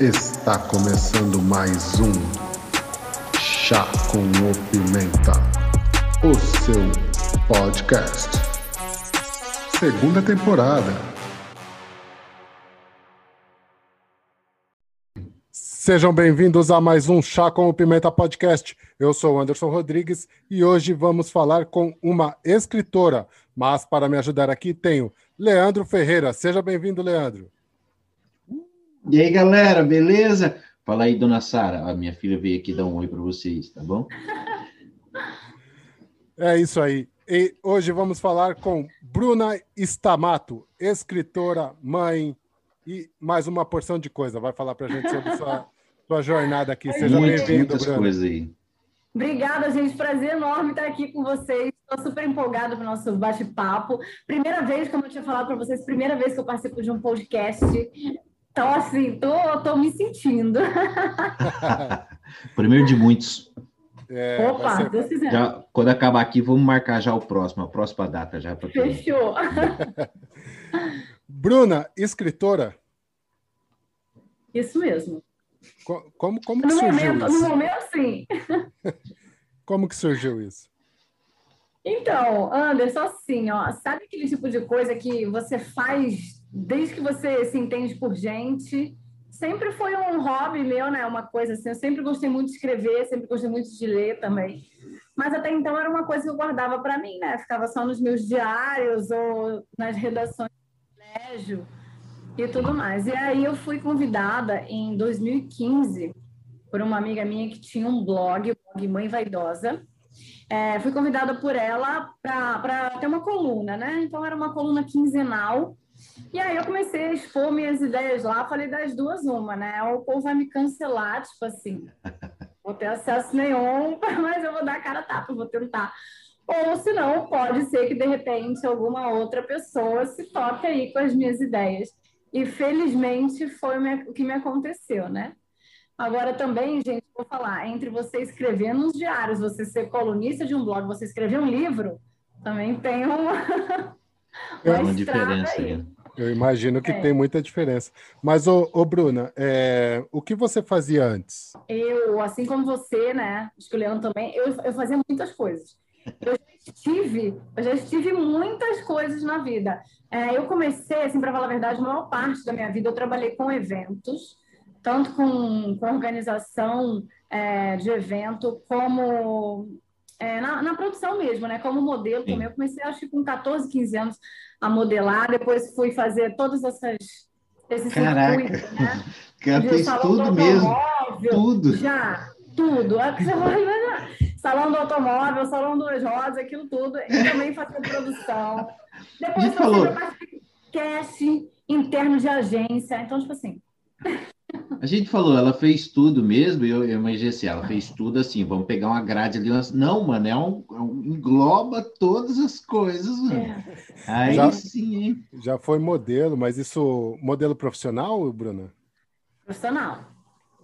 Está começando mais um Chá com o Pimenta, o seu podcast. Segunda temporada. Sejam bem-vindos a mais um Chá com o Pimenta podcast. Eu sou Anderson Rodrigues e hoje vamos falar com uma escritora. Mas para me ajudar aqui tenho Leandro Ferreira. Seja bem-vindo, Leandro. E aí, galera, beleza? Fala aí, dona Sara. A minha filha veio aqui dar um oi para vocês, tá bom? É isso aí. E hoje vamos falar com Bruna Stamato, escritora, mãe e mais uma porção de coisa. Vai falar para a gente sobre sua, sua jornada aqui. Seja bem-vindo, Muitas Bruna. coisas aí. Obrigada, gente. Prazer enorme estar aqui com vocês. Estou super empolgada para o nosso bate-papo. Primeira vez, como eu tinha falado para vocês, primeira vez que eu participo de um podcast. Então, assim, tô, tô me sentindo. Primeiro de muitos. É, Opa, ser- Deus quiser. Já, quando acabar aqui, vamos marcar já o próximo, a próxima data já para Fechou. Bruna, escritora, Isso mesmo. co- como, como que No surgiu momento, no isso? momento, sim. Como que surgiu isso? Então, Anderson, assim, ó, sabe aquele tipo de coisa que você faz desde que você se entende por gente? Sempre foi um hobby meu, né? Uma coisa assim. Eu sempre gostei muito de escrever, sempre gostei muito de ler também. Mas até então era uma coisa que eu guardava para mim, né? Ficava só nos meus diários ou nas redações do colégio e tudo mais. E aí eu fui convidada em 2015 por uma amiga minha que tinha um blog, o blog Mãe Vaidosa. É, fui convidada por ela para ter uma coluna, né? Então era uma coluna quinzenal. E aí eu comecei a expor minhas ideias lá, falei das duas uma, né? Ou o povo vai me cancelar, tipo assim, vou ter acesso nenhum, mas eu vou dar a cara a tapa, vou tentar. Ou se não, pode ser que de repente alguma outra pessoa se toque aí com as minhas ideias. E felizmente foi o que me aconteceu, né? Agora também, gente, vou falar, entre você escrever nos diários, você ser colunista de um blog, você escrever um livro, também tem uma, É uma diferença aí. Eu imagino que É. tem muita diferença. Mas, ô, ô, Bruna, é, o que você fazia antes? Eu, assim como você, né, acho que o Leandro também, eu, eu fazia muitas coisas. Eu já estive, eu já estive muitas coisas na vida. É, eu comecei, assim, para falar a verdade, a maior parte da minha vida eu trabalhei com eventos, tanto com, com organização é, de evento, como é, na, na produção mesmo, né? Como modelo Sim. também. Eu comecei, acho que com 14, 15 anos, a modelar, depois fui fazer todas essas esse Caraca. circuito, né? Cara fez salão tudo do mesmo. automóvel, Tudo. Já, tudo. É. Salão do automóvel, salão dos rosas, aquilo tudo. E também fazer produção. Depois fazer casting interno de agência. Então, tipo assim, A gente falou, ela fez tudo mesmo, e eu, eu imaginei assim, ela fez tudo assim, vamos pegar uma grade ali. umas- Não, mano, é um, é um- engloba todas as coisas, mano. é, Aí Já- sim, hein? Já foi modelo, mas isso, modelo profissional, Bruna? profissional.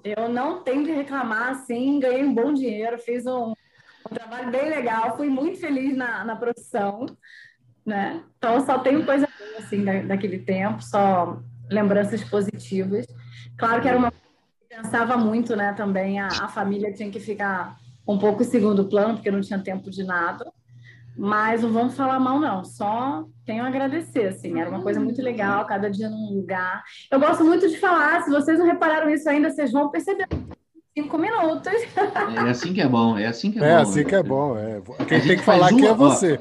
Eu não tenho que reclamar, assim, ganhei um bom dinheiro, fiz um, um trabalho bem legal, fui muito feliz na, na profissão, né? Então, só tenho coisa boa, assim, da, daquele tempo, só lembranças positivas. Claro que era uma coisa que eu pensava muito, né, também, a, a família tinha que ficar um pouco em segundo plano, porque não tinha tempo de nada, mas não vamos falar mal, não, só tenho a agradecer, assim, era uma coisa muito legal, cada dia num lugar. Eu gosto muito de falar, se vocês não repararam isso ainda, vocês vão perceber. Cinco minutos. É assim que é bom, é assim que é, É, bom. assim né? que é bom. É. Quem gente tem que faz falar aqui uma- é você.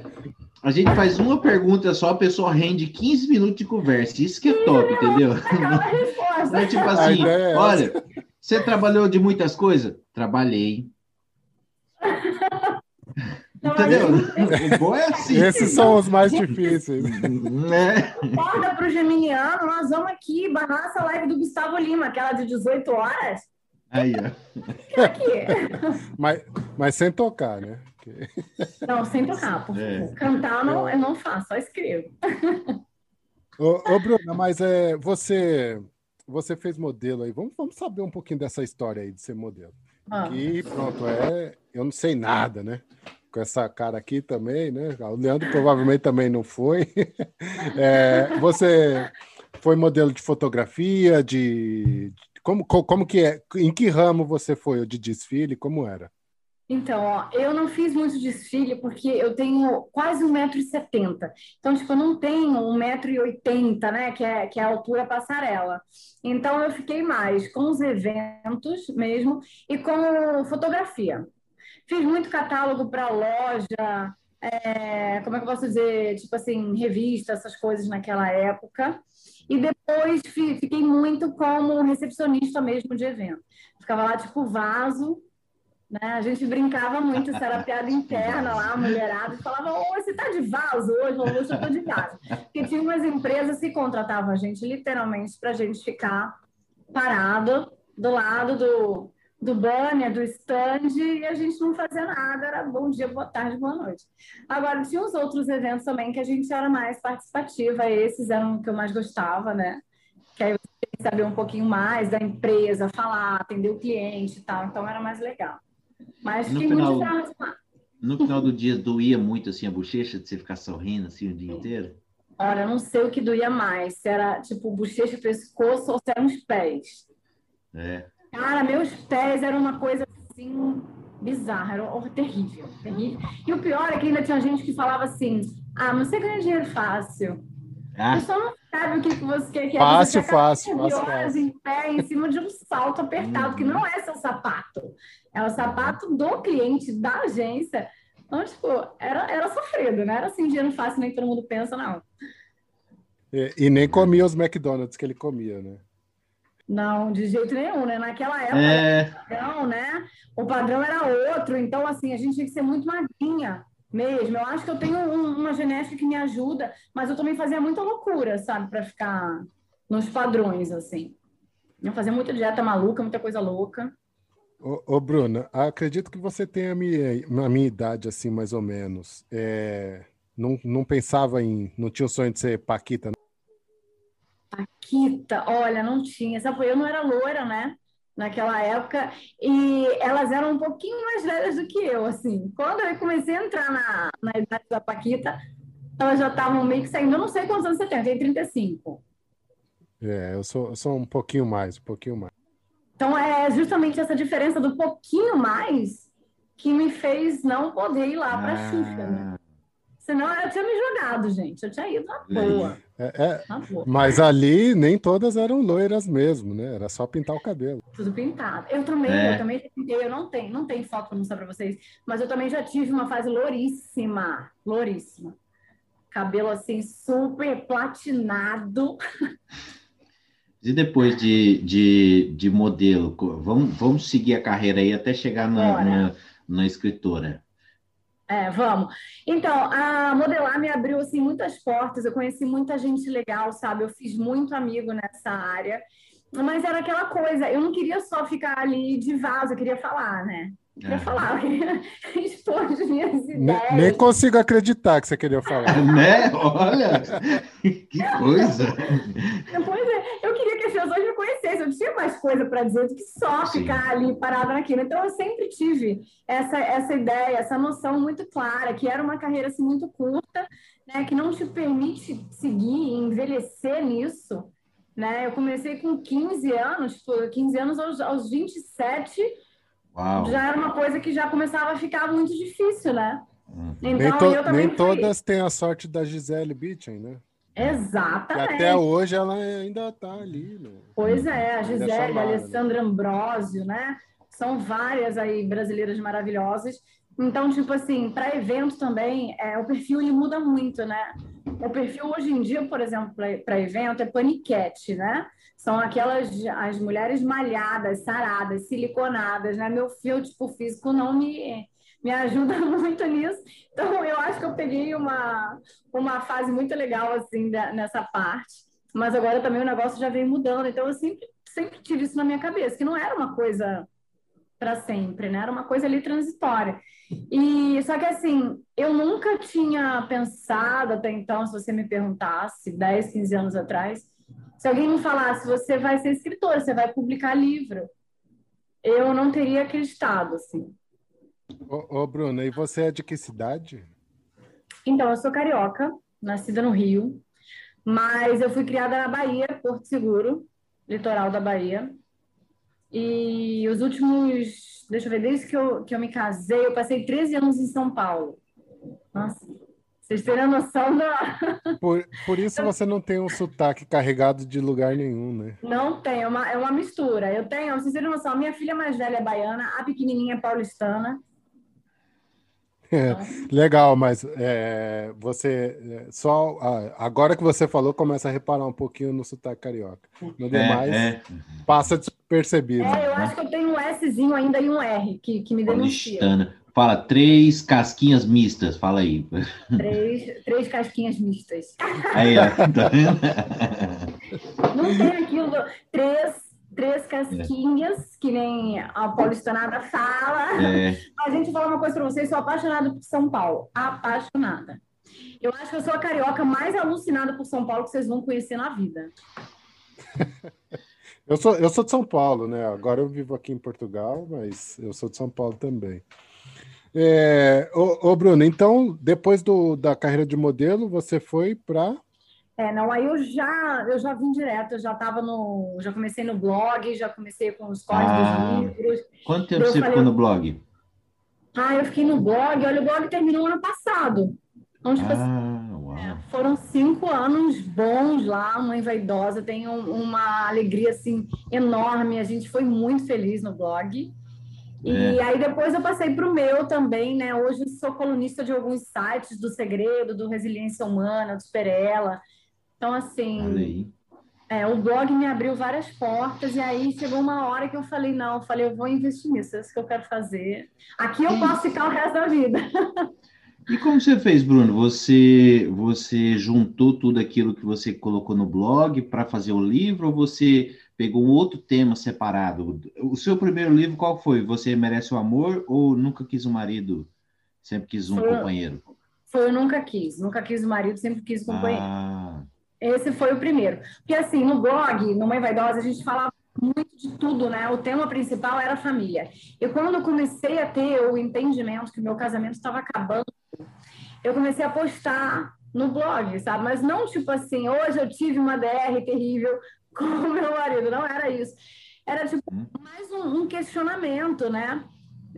A gente faz uma pergunta só, a pessoa rende 15 minutos de conversa. Isso que é top, entendeu? Resposta. Não é tipo assim, é olha, você trabalhou de muitas coisas? Trabalhei. Não, Entendeu? mas O bom é assim. Esses são os mais difíceis. Né? Acorda para o Geminiano, nós vamos aqui barrar essa live do Gustavo Lima, aquela de 18 horas. Aí, ó. Aqui. Mas, mas sem tocar, né? Não, sem tocar, por É. Cantar não, eu não faço, só escrevo. Ô, ô, Bruna, mas é, você, você fez modelo aí. Vamos, vamos saber um pouquinho dessa história aí de ser modelo. Ah, E pronto, é. Eu não sei nada, né? Com essa cara aqui também, né? O Leandro provavelmente também não foi. É, você foi modelo de fotografia, de. Como, como que é? Em que ramo você foi? De desfile? Como era? Então, ó, eu não fiz muito desfile porque eu tenho quase 1,70m. Então, tipo, eu não tenho 1,80m, né? Que é, que é a altura passarela. Então, eu fiquei mais com os eventos mesmo e com fotografia. Fiz muito catálogo para loja, é, como é que eu posso dizer? Tipo assim, revista, essas coisas naquela época. E depois fiquei muito como recepcionista mesmo de evento. Ficava lá, tipo, vaso né? A gente brincava muito, isso era piada interna lá, a mulherada, falava, ô, você tá de vaso hoje? Ou hoje eu tô de casa. Porque tinha umas empresas que contratavam a gente literalmente para a gente ficar parado do lado do, do banner, do stand, e a gente não fazia nada, era bom dia, boa tarde, boa noite. Agora, tinha os outros eventos também que a gente era mais participativa, esses eram o que eu mais gostava, né? Que aí você saber um pouquinho mais da empresa, falar, atender o cliente e tal, então era mais legal. Mas no final, No final do dia doía muito assim a bochecha de você ficar sorrindo assim o dia inteiro? Olha, eu não sei o que doía mais, se era tipo bochecha, pescoço ou se eram os pés. É. Cara, meus pés eram uma coisa assim bizarra, era terrível, terrível. E o pior é que ainda tinha gente que falava assim: "Ah, você ganha dinheiro fácil". Ah. Você não sabe o que, você quer. Fácil, você fácil, fácil. horas em pé, em cima de um salto apertado, uhum. que não é seu sapato. É o sapato do cliente, da agência. Então, tipo, era, era sofrido, não era assim dinheiro fácil, nem todo mundo pensa, não. E, e, nem comia os McDonald's que ele comia, né? Não, de jeito nenhum, né? Naquela época, é... o, padrão, né? o padrão era outro, então, assim, a gente tinha que ser muito magrinha mesmo. Eu acho que eu tenho um, uma genética que me ajuda, mas eu também fazia muita loucura, sabe, para ficar nos padrões, assim. Eu fazia muita dieta maluca, muita coisa louca. Ô, ô Bruna, acredito que você tenha a minha, a minha idade, assim, mais ou menos. É, não, não pensava em. Não tinha o sonho de ser Paquita? Paquita, olha, não tinha. Sabe, eu não era loira, né? Naquela época, e elas eram um pouquinho mais velhas do que eu, assim. Quando eu comecei a entrar na, na idade da Paquita, elas já estavam meio que saindo. Eu não sei quantos anos você tem, eu tenho 35. É, eu sou, eu sou um pouquinho mais, um pouquinho mais. Então, é justamente essa diferença do pouquinho mais que me fez não poder ir lá para a ah. Xuxa. Né? Senão eu tinha me jogado, gente. Eu tinha ido na boa. É, é, na boa. Mas ali nem todas eram loiras mesmo, né? Era só pintar o cabelo. Tudo pintado. Eu também, é. eu também eu não tenho, não tenho foto para mostrar para vocês, mas eu também já tive uma fase louríssima, louríssima. Cabelo assim super platinado. E depois de, de, de modelo, vamos, vamos seguir a carreira aí até chegar na, na, na, escritora. É, vamos. Então, a modelar me abriu assim muitas portas. Eu conheci muita gente legal, sabe? Eu fiz muito amigo nessa área. Mas era aquela coisa, eu não queria só ficar ali de vaso, eu queria falar, né? Queria é. falar, eu queria expor as minhas ideias. Nem, nem consigo acreditar que você queria falar. né? Olha, que coisa. Pois é, eu queria que as pessoas me conhecessem, eu tinha mais coisa para dizer do que só Sim. ficar ali parada naquilo. Então, eu sempre tive essa, essa ideia, essa noção muito clara, que era uma carreira assim, muito curta, né, que não te permite seguir e envelhecer nisso. Né? Eu comecei com 15 anos, 15 tipo, anos aos, aos 27 Uau. já era uma coisa que já começava a ficar muito difícil, né? Uhum. Então, nem, to nem todas têm a sorte da Gisele Bündchen, né? Exatamente. E até hoje ela ainda está ali. Né? Pois é, a Gisele, a né? Alessandra Ambrosio, né? São várias aí brasileiras maravilhosas. Então, tipo assim, para evento também, é, o perfil ele muda muito, né? O perfil hoje em dia, por exemplo, para evento é paniquete, né? São aquelas as mulheres malhadas, saradas, siliconadas, né? Meu tipo físico não me, me ajuda muito nisso. Então, eu acho que eu peguei uma, uma fase muito legal, assim, da, nessa parte. Mas agora também o negócio já vem mudando. Então, eu sempre, sempre tive isso na minha cabeça, que não era uma coisa para sempre, né? Era uma coisa ali transitória. E só que assim, eu nunca tinha pensado até então, se você me perguntasse 10, 15 anos atrás, se alguém me falasse, você vai ser escritora, você vai publicar livro, eu não teria acreditado, assim. Ô, ô Bruna, e você é de que cidade? Então, eu sou carioca, nascida no Rio, mas eu fui criada na Bahia, Porto Seguro, litoral da Bahia. E os últimos, deixa eu ver, desde que eu, que eu me casei, eu passei 13 anos em São Paulo. Nossa, vocês terem noção da. Por, por isso você não tem um sotaque carregado de lugar nenhum, né? Não tem, é uma, é uma mistura. Eu tenho, vocês terem noção, a minha filha mais velha é baiana, a pequenininha é paulistana. É, legal, mas é, você é, só agora que você falou começa a reparar um pouquinho no sotaque carioca. No demais é, é. passa despercebido. É, eu acho que eu tenho um Szinho ainda e um R que, que me denuncia. Paulistana. Fala três casquinhas mistas, fala aí. Três, três casquinhas mistas. Aí, ó, tá vendo? Não tem aquilo, três, três casquinhas, é. que nem a paulistanada fala. É. A gente fala uma coisa para vocês, sou apaixonada por São Paulo. Apaixonada. Eu acho que eu sou a carioca mais alucinada por São Paulo que vocês vão conhecer na vida. Eu sou, eu sou de São Paulo, né? Agora eu vivo aqui em Portugal, mas eu sou de São Paulo também. É, ô, ô, Bruno, então, depois do, da carreira de modelo, você foi para. É, não, aí eu já, eu já vim direto, eu já estava no. Já comecei no blog, já comecei com os códigos ah, dos livros. Quanto tempo você falei, ficou no blog? Ah, eu fiquei no blog, olha, o blog terminou ano passado. Então, tipo, ah, assim, é, foram cinco anos bons lá, mãe vaidosa, tenho uma alegria assim enorme. A gente foi muito feliz no blog. E é. aí depois eu passei para o meu também, né? Hoje sou colunista de alguns sites do Segredo, do Resiliência Humana, do Superela. Então, assim, é, o blog me abriu várias portas, e aí chegou uma hora que eu falei, não, eu falei, eu vou investir nisso, é isso que eu quero fazer. Aqui eu posso ficar o resto da vida. E como você fez, Bruno? Você, você juntou tudo aquilo que você colocou no blog para fazer o livro, ou você pegou um outro tema separado. O seu primeiro livro qual foi? Você merece o amor ou nunca quis um marido, sempre quis um foi, companheiro? Foi eu nunca quis, nunca quis um marido, sempre quis um companheiro. Ah. Esse foi o primeiro. Porque assim, no blog, no Mãe Vaidosa, a gente falava muito de tudo, né? O tema principal era a família. E quando eu comecei a ter o entendimento que o meu casamento estava acabando, eu comecei a postar no blog, sabe? Mas não tipo assim, hoje eu tive uma DR terrível, com o meu marido, não era isso. Era tipo hum. mais um, um questionamento, né?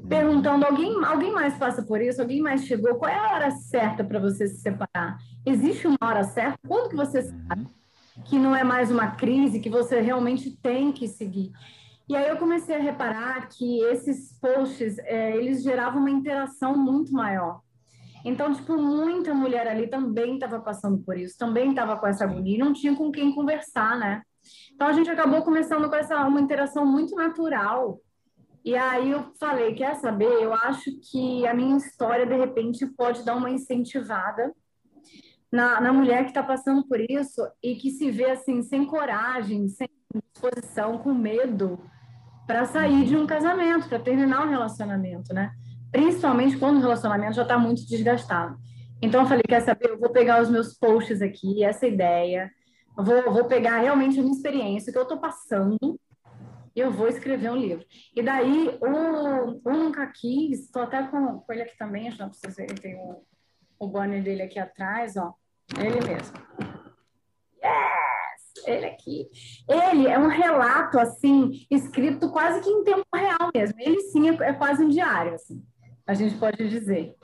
Perguntando, alguém, alguém mais passa por isso? Alguém mais chegou? Qual é a hora certa para você se separar? Existe uma hora certa? Quando que você uhum. sabe que não é mais uma crise, que você realmente tem que seguir? E aí eu comecei a reparar que esses posts, é, eles geravam uma interação muito maior. Então, tipo, muita mulher ali também estava passando por isso, também estava com essa agonia e não tinha com quem conversar, né? Então a gente acabou começando com essa uma interação muito natural. E aí eu falei, quer saber? Eu acho que a minha história de repente pode dar uma incentivada na, na mulher que está passando por isso e que se vê assim sem coragem, sem disposição, com medo para sair de um casamento, para terminar um relacionamento, né? Principalmente quando o relacionamento já está muito desgastado. Então eu falei, quer saber? Eu vou pegar os meus posts aqui, essa ideia, vou, vou pegar realmente a minha experiência, que eu estou passando, eu vou escrever um livro. E daí, o, o Nunca Quis, estou até com, com ele aqui também, acho que não precisa ver, tem o, o banner dele aqui atrás, ó, ele mesmo. Yes! Ele aqui. Ele é um relato, assim, escrito quase que em tempo real mesmo. Ele sim é, é quase um diário, assim, a gente pode dizer.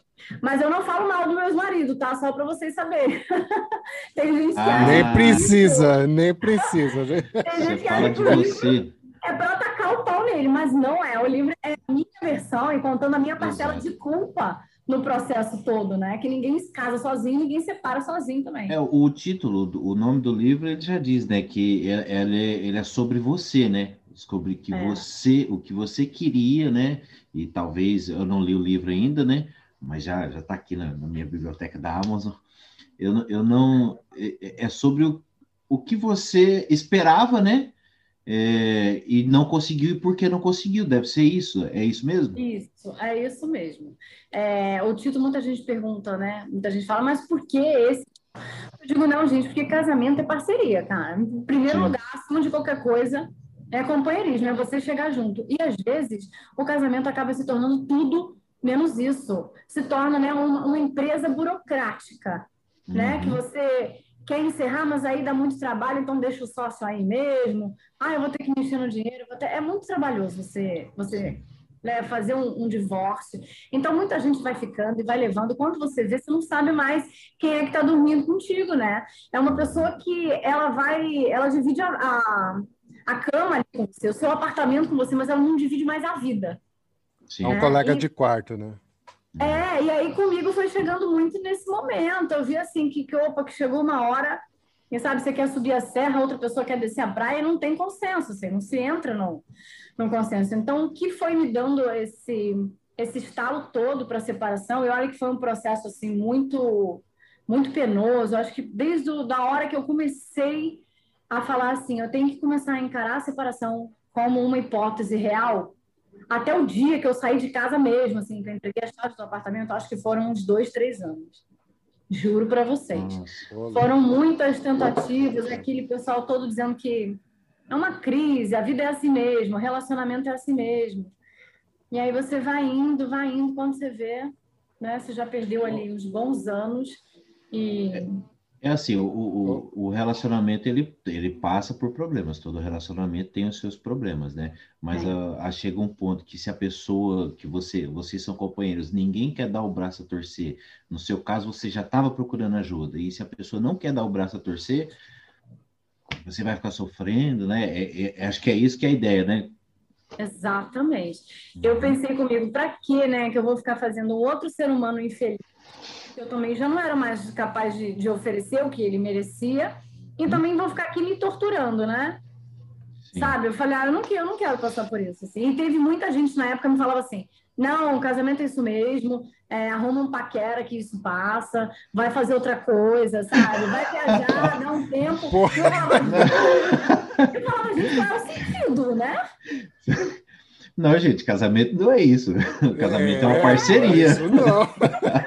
Mas eu não falo mal do meu marido, tá? Só para vocês saberem. Tem gente que ah, acha. Nem precisa, nem precisa. Tem gente que acha que livro é para atacar o pau nele, mas não é. O livro é a minha versão e contando a minha parcela Exato. de culpa no processo todo, né? Que ninguém se casa sozinho, ninguém se separa sozinho também. É, o título, o nome do livro, ele já diz, né? Que ele é, ele é sobre você, né? Descobrir que é. você, o que você queria, né? E talvez eu não li o livro ainda, né? mas já já está aqui na, na, minha biblioteca da Amazon. Eu, eu não é, é, é sobre o, o que você esperava, né? É, e não conseguiu e por que não conseguiu? Deve ser isso, é isso mesmo? Isso, é isso mesmo. É, o título muita gente pergunta, né? Muita gente fala, mas por que esse? Eu digo, não, gente, porque casamento é parceria, cara. Em primeiro Sim. lugar, acima de qualquer coisa, é companheirismo, é você chegar junto. E às vezes o casamento acaba se tornando tudo menos isso. Se torna né, uma, uma empresa burocrática, né? uhum. né? Que você quer encerrar, mas aí dá muito trabalho, então deixa o sócio aí mesmo. Ah, eu vou ter que mexer no dinheiro. Ter... É muito trabalhoso você, você né, fazer um, um, divórcio. Então, muita gente vai ficando e vai levando. Quando você vê, você não sabe mais quem é que está dormindo contigo, né? É uma pessoa que ela vai, ela divide a, a, a cama com você, o seu apartamento com você, mas ela não divide mais a vida. Sim. É um colega e... de quarto, né? É, e aí comigo foi chegando muito nesse momento. Eu vi assim que, que opa, que chegou uma hora, quem sabe você quer subir a serra, outra pessoa quer descer a praia, não tem consenso, assim, não se entra no, no consenso. Então, o que foi me dando esse esse estalo todo para a separação, e olha que foi um processo assim muito muito penoso. Eu acho que desde a da hora que eu comecei a falar assim, eu tenho que começar a encarar a separação como uma hipótese real, até o dia que eu saí de casa mesmo, assim, que eu entreguei a chave do apartamento, acho que foram uns dois, três anos. Juro para vocês. Nossa, foram muitas tentativas, aquele pessoal todo dizendo que é uma crise, a vida é assim mesmo, o relacionamento é assim mesmo. E aí você vai indo, vai indo, quando você vê, né, você já perdeu ali uns bons anos e é assim, o, o, o, relacionamento ele, ele passa por problemas, todo relacionamento tem os seus problemas, né? Mas é. a, a chega um ponto que se a pessoa que você, vocês são companheiros, ninguém quer dar o braço a torcer. No seu caso, você já estava procurando ajuda, e se a pessoa não quer dar o braço a torcer, você vai ficar sofrendo, né? É, é, acho que é isso que é a ideia, né? Exatamente. Eu uhum. pensei comigo, para quê, né? Que eu vou ficar fazendo outro ser humano infeliz eu também já não era mais capaz de, de oferecer o que ele merecia, e também vão ficar aqui me torturando, né? Sim. Sabe? Eu falei, ah, eu não, quero, eu não quero passar por isso. Assim. E teve muita gente na época que me falava assim: não, casamento é isso mesmo, é, arruma um paquera que isso passa, vai fazer outra coisa, sabe? Vai viajar, dá um tempo. Eu falava, eu falava, gente, qual é o sentido, né? Não, gente, casamento não é isso. casamento é, é uma parceria. Isso não.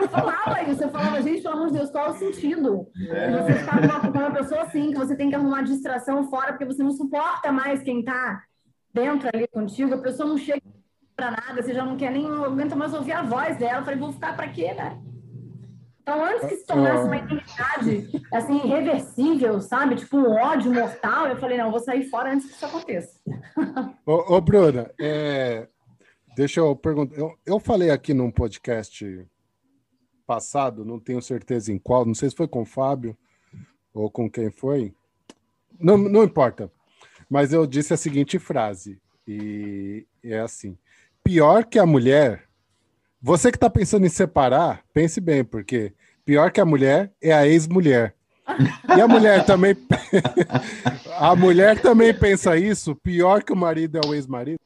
Eu falava gente, pelo amor de Deus, qual é o sentido? É. Você está com uma pessoa assim, que você tem que arrumar distração fora, porque você não suporta mais quem está dentro ali contigo, a pessoa não chega para nada, você já não quer nem, aguenta mais ouvir a voz dela. Eu falei, vou ficar para quê, né? Então, antes que se tornasse uma inimizade, assim, irreversível, sabe? Tipo um ódio mortal, eu falei, não, eu vou sair fora antes que isso aconteça. Ô, ô Bruna, é... deixa eu perguntar. Eu, eu falei aqui num podcast passado, não tenho certeza em qual, não sei se foi com o Fábio ou com quem foi. Não, não importa. Mas eu disse a seguinte frase, e é assim: pior que a mulher você que está pensando em separar, pense bem, porque pior que a mulher é a ex-mulher. E a mulher também. a mulher também pensa isso, pior que o marido é o ex-marido?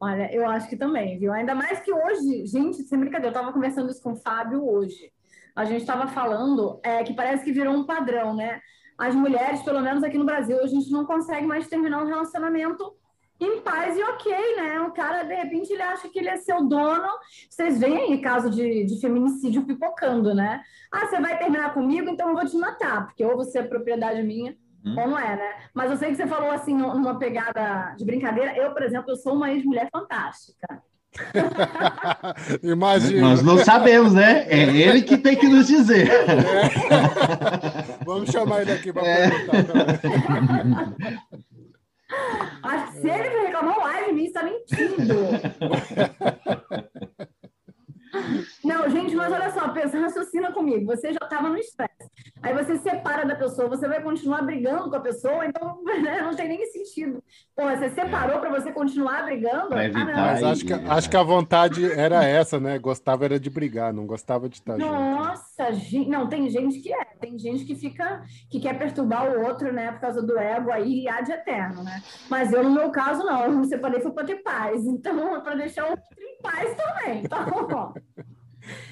Olha, eu acho que também, viu? Ainda mais que hoje, gente, sem brincadeira, eu estava conversando isso com o Fábio hoje. A gente estava falando é, que parece que virou um padrão, né? As mulheres, pelo menos aqui no Brasil, a gente não consegue mais terminar um relacionamento em paz e ok, né? O cara, de repente, ele acha que ele é seu dono. Vocês veem aí caso de, de feminicídio pipocando, né? Ah, você vai terminar comigo, então eu vou te matar, porque ou você é propriedade minha, hum. ou não é, né? Mas eu sei que você falou assim, numa pegada de brincadeira. Eu, por exemplo, eu sou uma ex-mulher fantástica. Imagina. Nós não sabemos, né? É ele que tem que nos dizer. É. Vamos chamar ele aqui para é. perguntar também. Se ele reclamou live de mim, está mentindo. Não, gente, mas olha só, pensa, raciocina comigo. Você já estava no estresse. Aí você se separa da pessoa, você vai continuar brigando com a pessoa, então né, não tem nem sentido. Pô, você separou é. para você continuar brigando? Ah, mas acho que, acho que a vontade era essa, né? Gostava era de brigar, não gostava de estar Nossa, junto. Nossa, gente, não, tem gente que é. Tem gente que fica, que quer perturbar o outro, né? Por causa do ego aí, e há de eterno, né? Mas eu, no meu caso, não. Eu me separei foi para ter paz. Então, para deixar o outro em paz também. Então,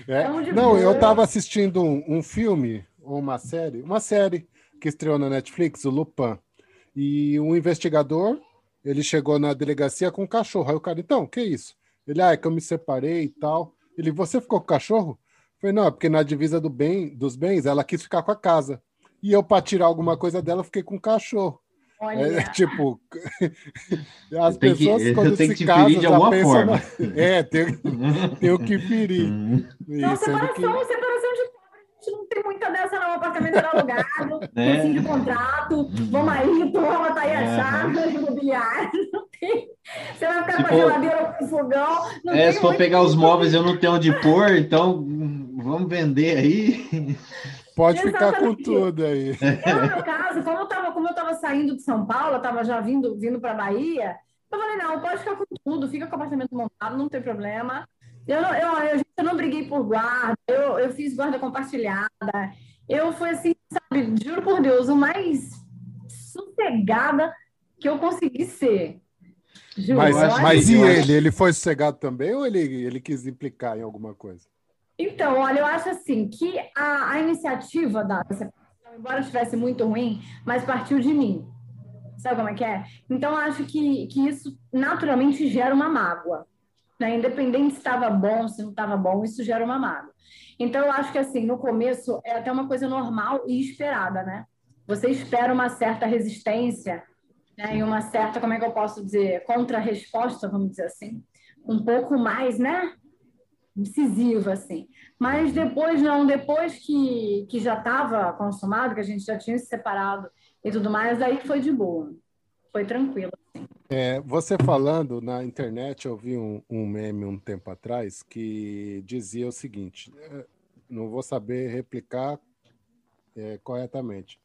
é. Não, eu estava assistindo um, um filme ou uma série, uma série que estreou na Netflix, o Lupin. E um investigador, ele chegou na delegacia com um cachorro. Aí o cara, então, que isso? Ele, ah, é que eu me separei e tal. Ele, você ficou com o cachorro? Eu falei, não, é porque na divisa do bem, dos bens, ela quis ficar com a casa. E eu, para tirar alguma coisa dela, fiquei com o cachorro. É, tipo, as tem pessoas que, quando se casam de alguma forma. Na... É, tem, tem o que ferir. Não, separação, que... separação de pobre, a gente não tem muita dessa não, o apartamento era alugado, é. de contrato, uhum. vamos aí, toma, tá aí a é. chave imobiliária, não tem. Você vai ficar se com a geladeira com fogão. é, se for pegar os móveis, eu não tenho onde pôr, então vamos vender aí. Pode Exatamente. ficar com tudo aí. Eu, no meu caso, como eu estava como eu tava saindo de São Paulo, eu estava já vindo, vindo para Bahia, eu falei, não, pode ficar com tudo, fica com o apartamento montado, não tem problema. Eu, não, eu, eu, eu não briguei por guarda, eu, eu fiz guarda compartilhada. Eu fui assim, sabe, juro por Deus, o mais sossegada que eu consegui ser. Juro, mas mas e ele? Ele foi sossegado também ou ele, ele quis implicar em alguma coisa? Então, olha, eu acho assim que a, a iniciativa da embora estivesse muito ruim, mas partiu de mim. Sabe como é que é? Então, eu acho que, que isso naturalmente gera uma mágoa. Né? Independente se estava bom, se não estava bom, isso gera uma mágoa. Então, eu acho que, assim, no começo é até uma coisa normal e esperada, né? Você espera uma certa resistência né? e uma certa, como é que eu posso dizer, contra-resposta, vamos dizer assim, um pouco mais, né? Decisiva, assim. Mas depois, não, depois que, que já estava consumado, que a gente já tinha se separado e tudo mais, aí foi de boa. Foi tranquilo. É, você falando na internet, eu vi um, um, meme um tempo atrás que dizia o seguinte: é, não vou saber replicar é, corretamente,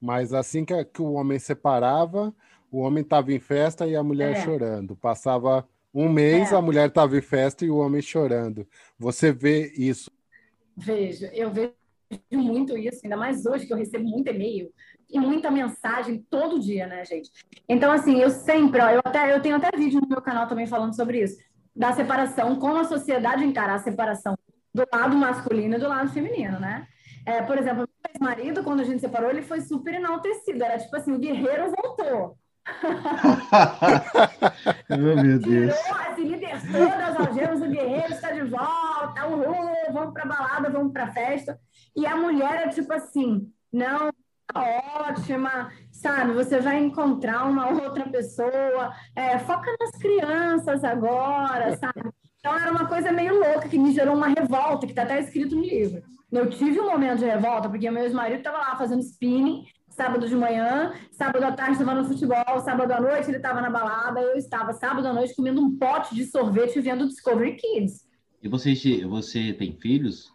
mas assim que, que, o homem separava, o homem estava em festa e a mulher é. chorando. Passava um mês, é. a mulher estava em festa e o homem chorando. Você vê isso? Vejo, eu vejo muito isso, ainda mais hoje que eu recebo muito e-mail e muita mensagem todo dia, né, gente? Então, assim, eu sempre, ó, eu, até, eu tenho até vídeo no meu canal também falando sobre isso, da separação, como a sociedade encara a separação do lado masculino e do lado feminino, né? É, por exemplo, meu ex-marido, quando a gente separou, ele foi super enaltecido. Era tipo assim, o guerreiro voltou. oh, meu Deus. Tirou, se libertou das algemas, o guerreiro está de volta, uhul, vamos pra balada, vamos pra festa. E a mulher é tipo assim, não, ótima, sabe? Você vai encontrar uma outra pessoa, é, foca nas crianças agora, sabe? Então era uma coisa meio louca que me gerou uma revolta, que está até escrito no livro. Eu tive um momento de revolta, porque meu ex-marido estava lá fazendo spinning, sábado de manhã, sábado à tarde estava no futebol, sábado à noite ele estava na balada, eu estava sábado à noite comendo um pote de sorvete vendo Discovery Kids. E você, você tem filhos?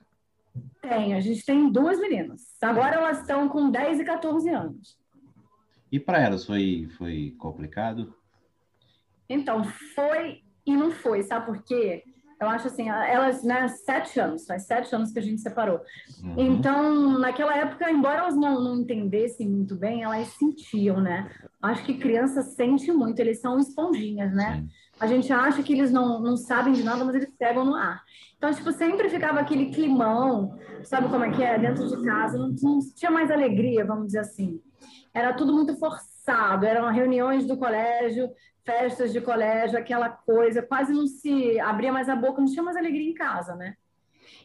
Tem, a gente tem duas meninas. Agora elas estão com 10 e 14 anos. E para elas foi, foi complicado? Então, foi e não foi, sabe por quê? Eu acho assim, elas, né, sete anos, faz sete anos que a gente separou. Uhum. Então, naquela época, embora elas não, não entendessem muito bem, elas sentiam, né? Acho que criança sente muito, eles são esponjinhas, né? Sim. A gente acha que eles não, não sabem de nada, mas eles pegam no ar. Então, tipo, sempre ficava aquele climão, sabe como é que é? Dentro de casa, não, não tinha mais alegria, vamos dizer assim. Era tudo muito forçado, eram reuniões do colégio, festas de colégio, aquela coisa, quase não se abria mais a boca, não tinha mais alegria em casa, né?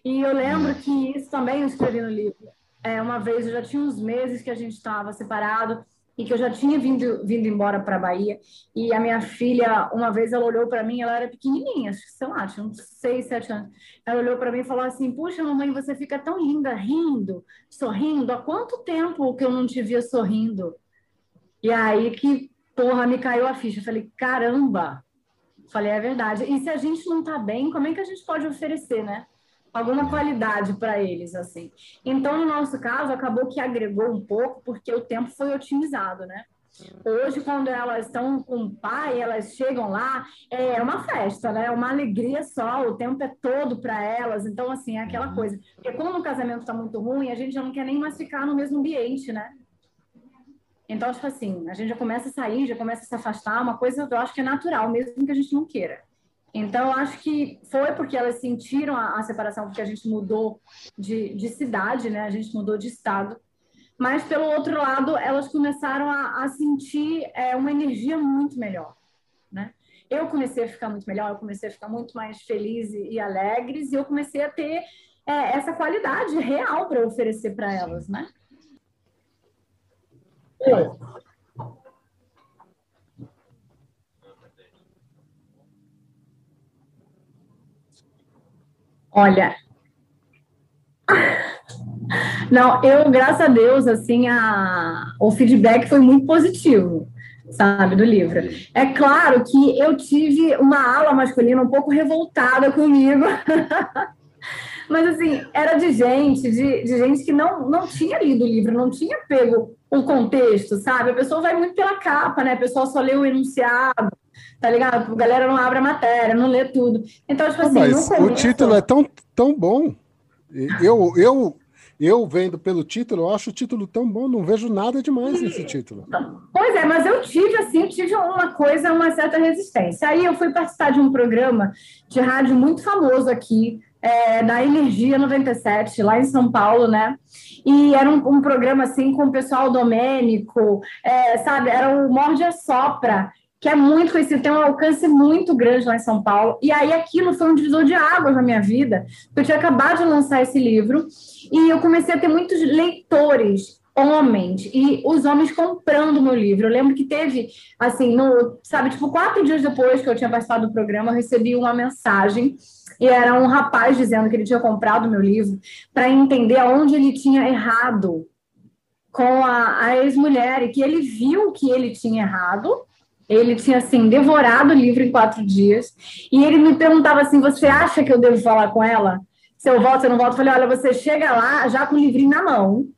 E eu lembro que isso também eu escrevi no livro. É, uma vez, eu já tinha uns meses que a gente estava separado, e que eu já tinha vindo, vindo embora para a Bahia. E a minha filha, uma vez, ela olhou para mim, ela era pequenininha, sei lá, tinha uns seis, sete anos. Ela olhou para mim e falou assim: Puxa, mamãe, você fica tão linda, rindo, sorrindo. Há quanto tempo que eu não te via sorrindo? E aí que, porra, me caiu a ficha. Eu falei: Caramba! Falei: É verdade. E se a gente não tá bem, como é que a gente pode oferecer, né? alguma qualidade para eles, assim. Então, no nosso caso, acabou que agregou um pouco, porque o tempo foi otimizado, né? Hoje, quando elas estão com o pai, elas chegam lá, é uma festa, né? É uma alegria só, o tempo é todo para elas. Então, assim, é aquela coisa. Porque quando o casamento está muito ruim, a gente já não quer nem mais ficar no mesmo ambiente, né? Então, tipo assim, a gente já começa a sair, já começa a se afastar, uma coisa eu acho que é natural, mesmo que a gente não queira. Então, eu acho que foi porque elas sentiram a, a separação, porque a gente mudou de, de, cidade, né? A gente mudou de estado. Mas, pelo outro lado, elas começaram a, a sentir é, uma energia muito melhor, né? Eu comecei a ficar muito melhor, eu comecei a ficar muito mais feliz e, e alegres, e eu comecei a ter é, essa qualidade real para oferecer para elas, né? Olha, Não, eu, graças a Deus, assim, a, o feedback foi muito positivo, sabe, do livro. É claro que eu tive uma ala masculina um pouco revoltada comigo. Mas, assim, era de gente, de, de gente que não, não tinha lido o livro, não tinha pego o contexto, sabe? A pessoa vai muito pela capa, né? A pessoa só lê o enunciado, tá ligado? A galera não abre a matéria, não lê tudo. Então, tipo assim, Mas começo... o título é tão, tão bom. Eu, eu, eu vendo pelo título, eu acho o título tão bom, não vejo nada demais nesse título. Pois é, mas eu tive, assim, tive uma coisa, uma certa resistência. Aí eu fui participar de um programa de rádio muito famoso aqui, é, da Energia 97, lá em São Paulo, né? E era um, um programa, assim, com o pessoal domênico, é, sabe? Era o Morde a Sopra, que é muito conhecido, tem um alcance muito grande lá em São Paulo. E aí aquilo foi um divisor de águas na minha vida, eu tinha acabado de lançar esse livro e eu comecei a ter muitos leitores homens e os homens comprando meu livro. Eu lembro que teve, assim, no, sabe, tipo, quatro dias depois que eu tinha participado do programa, eu recebi uma mensagem e era um rapaz dizendo que ele tinha comprado meu livro para entender aonde ele tinha errado com a, a ex-mulher e que ele viu que ele tinha errado ele tinha, assim, devorado o livro em quatro dias. E ele me perguntava assim: Você acha que eu devo falar com ela? Se eu volto, se eu não volto? Eu falei: Olha, você chega lá já com o livrinho na mão.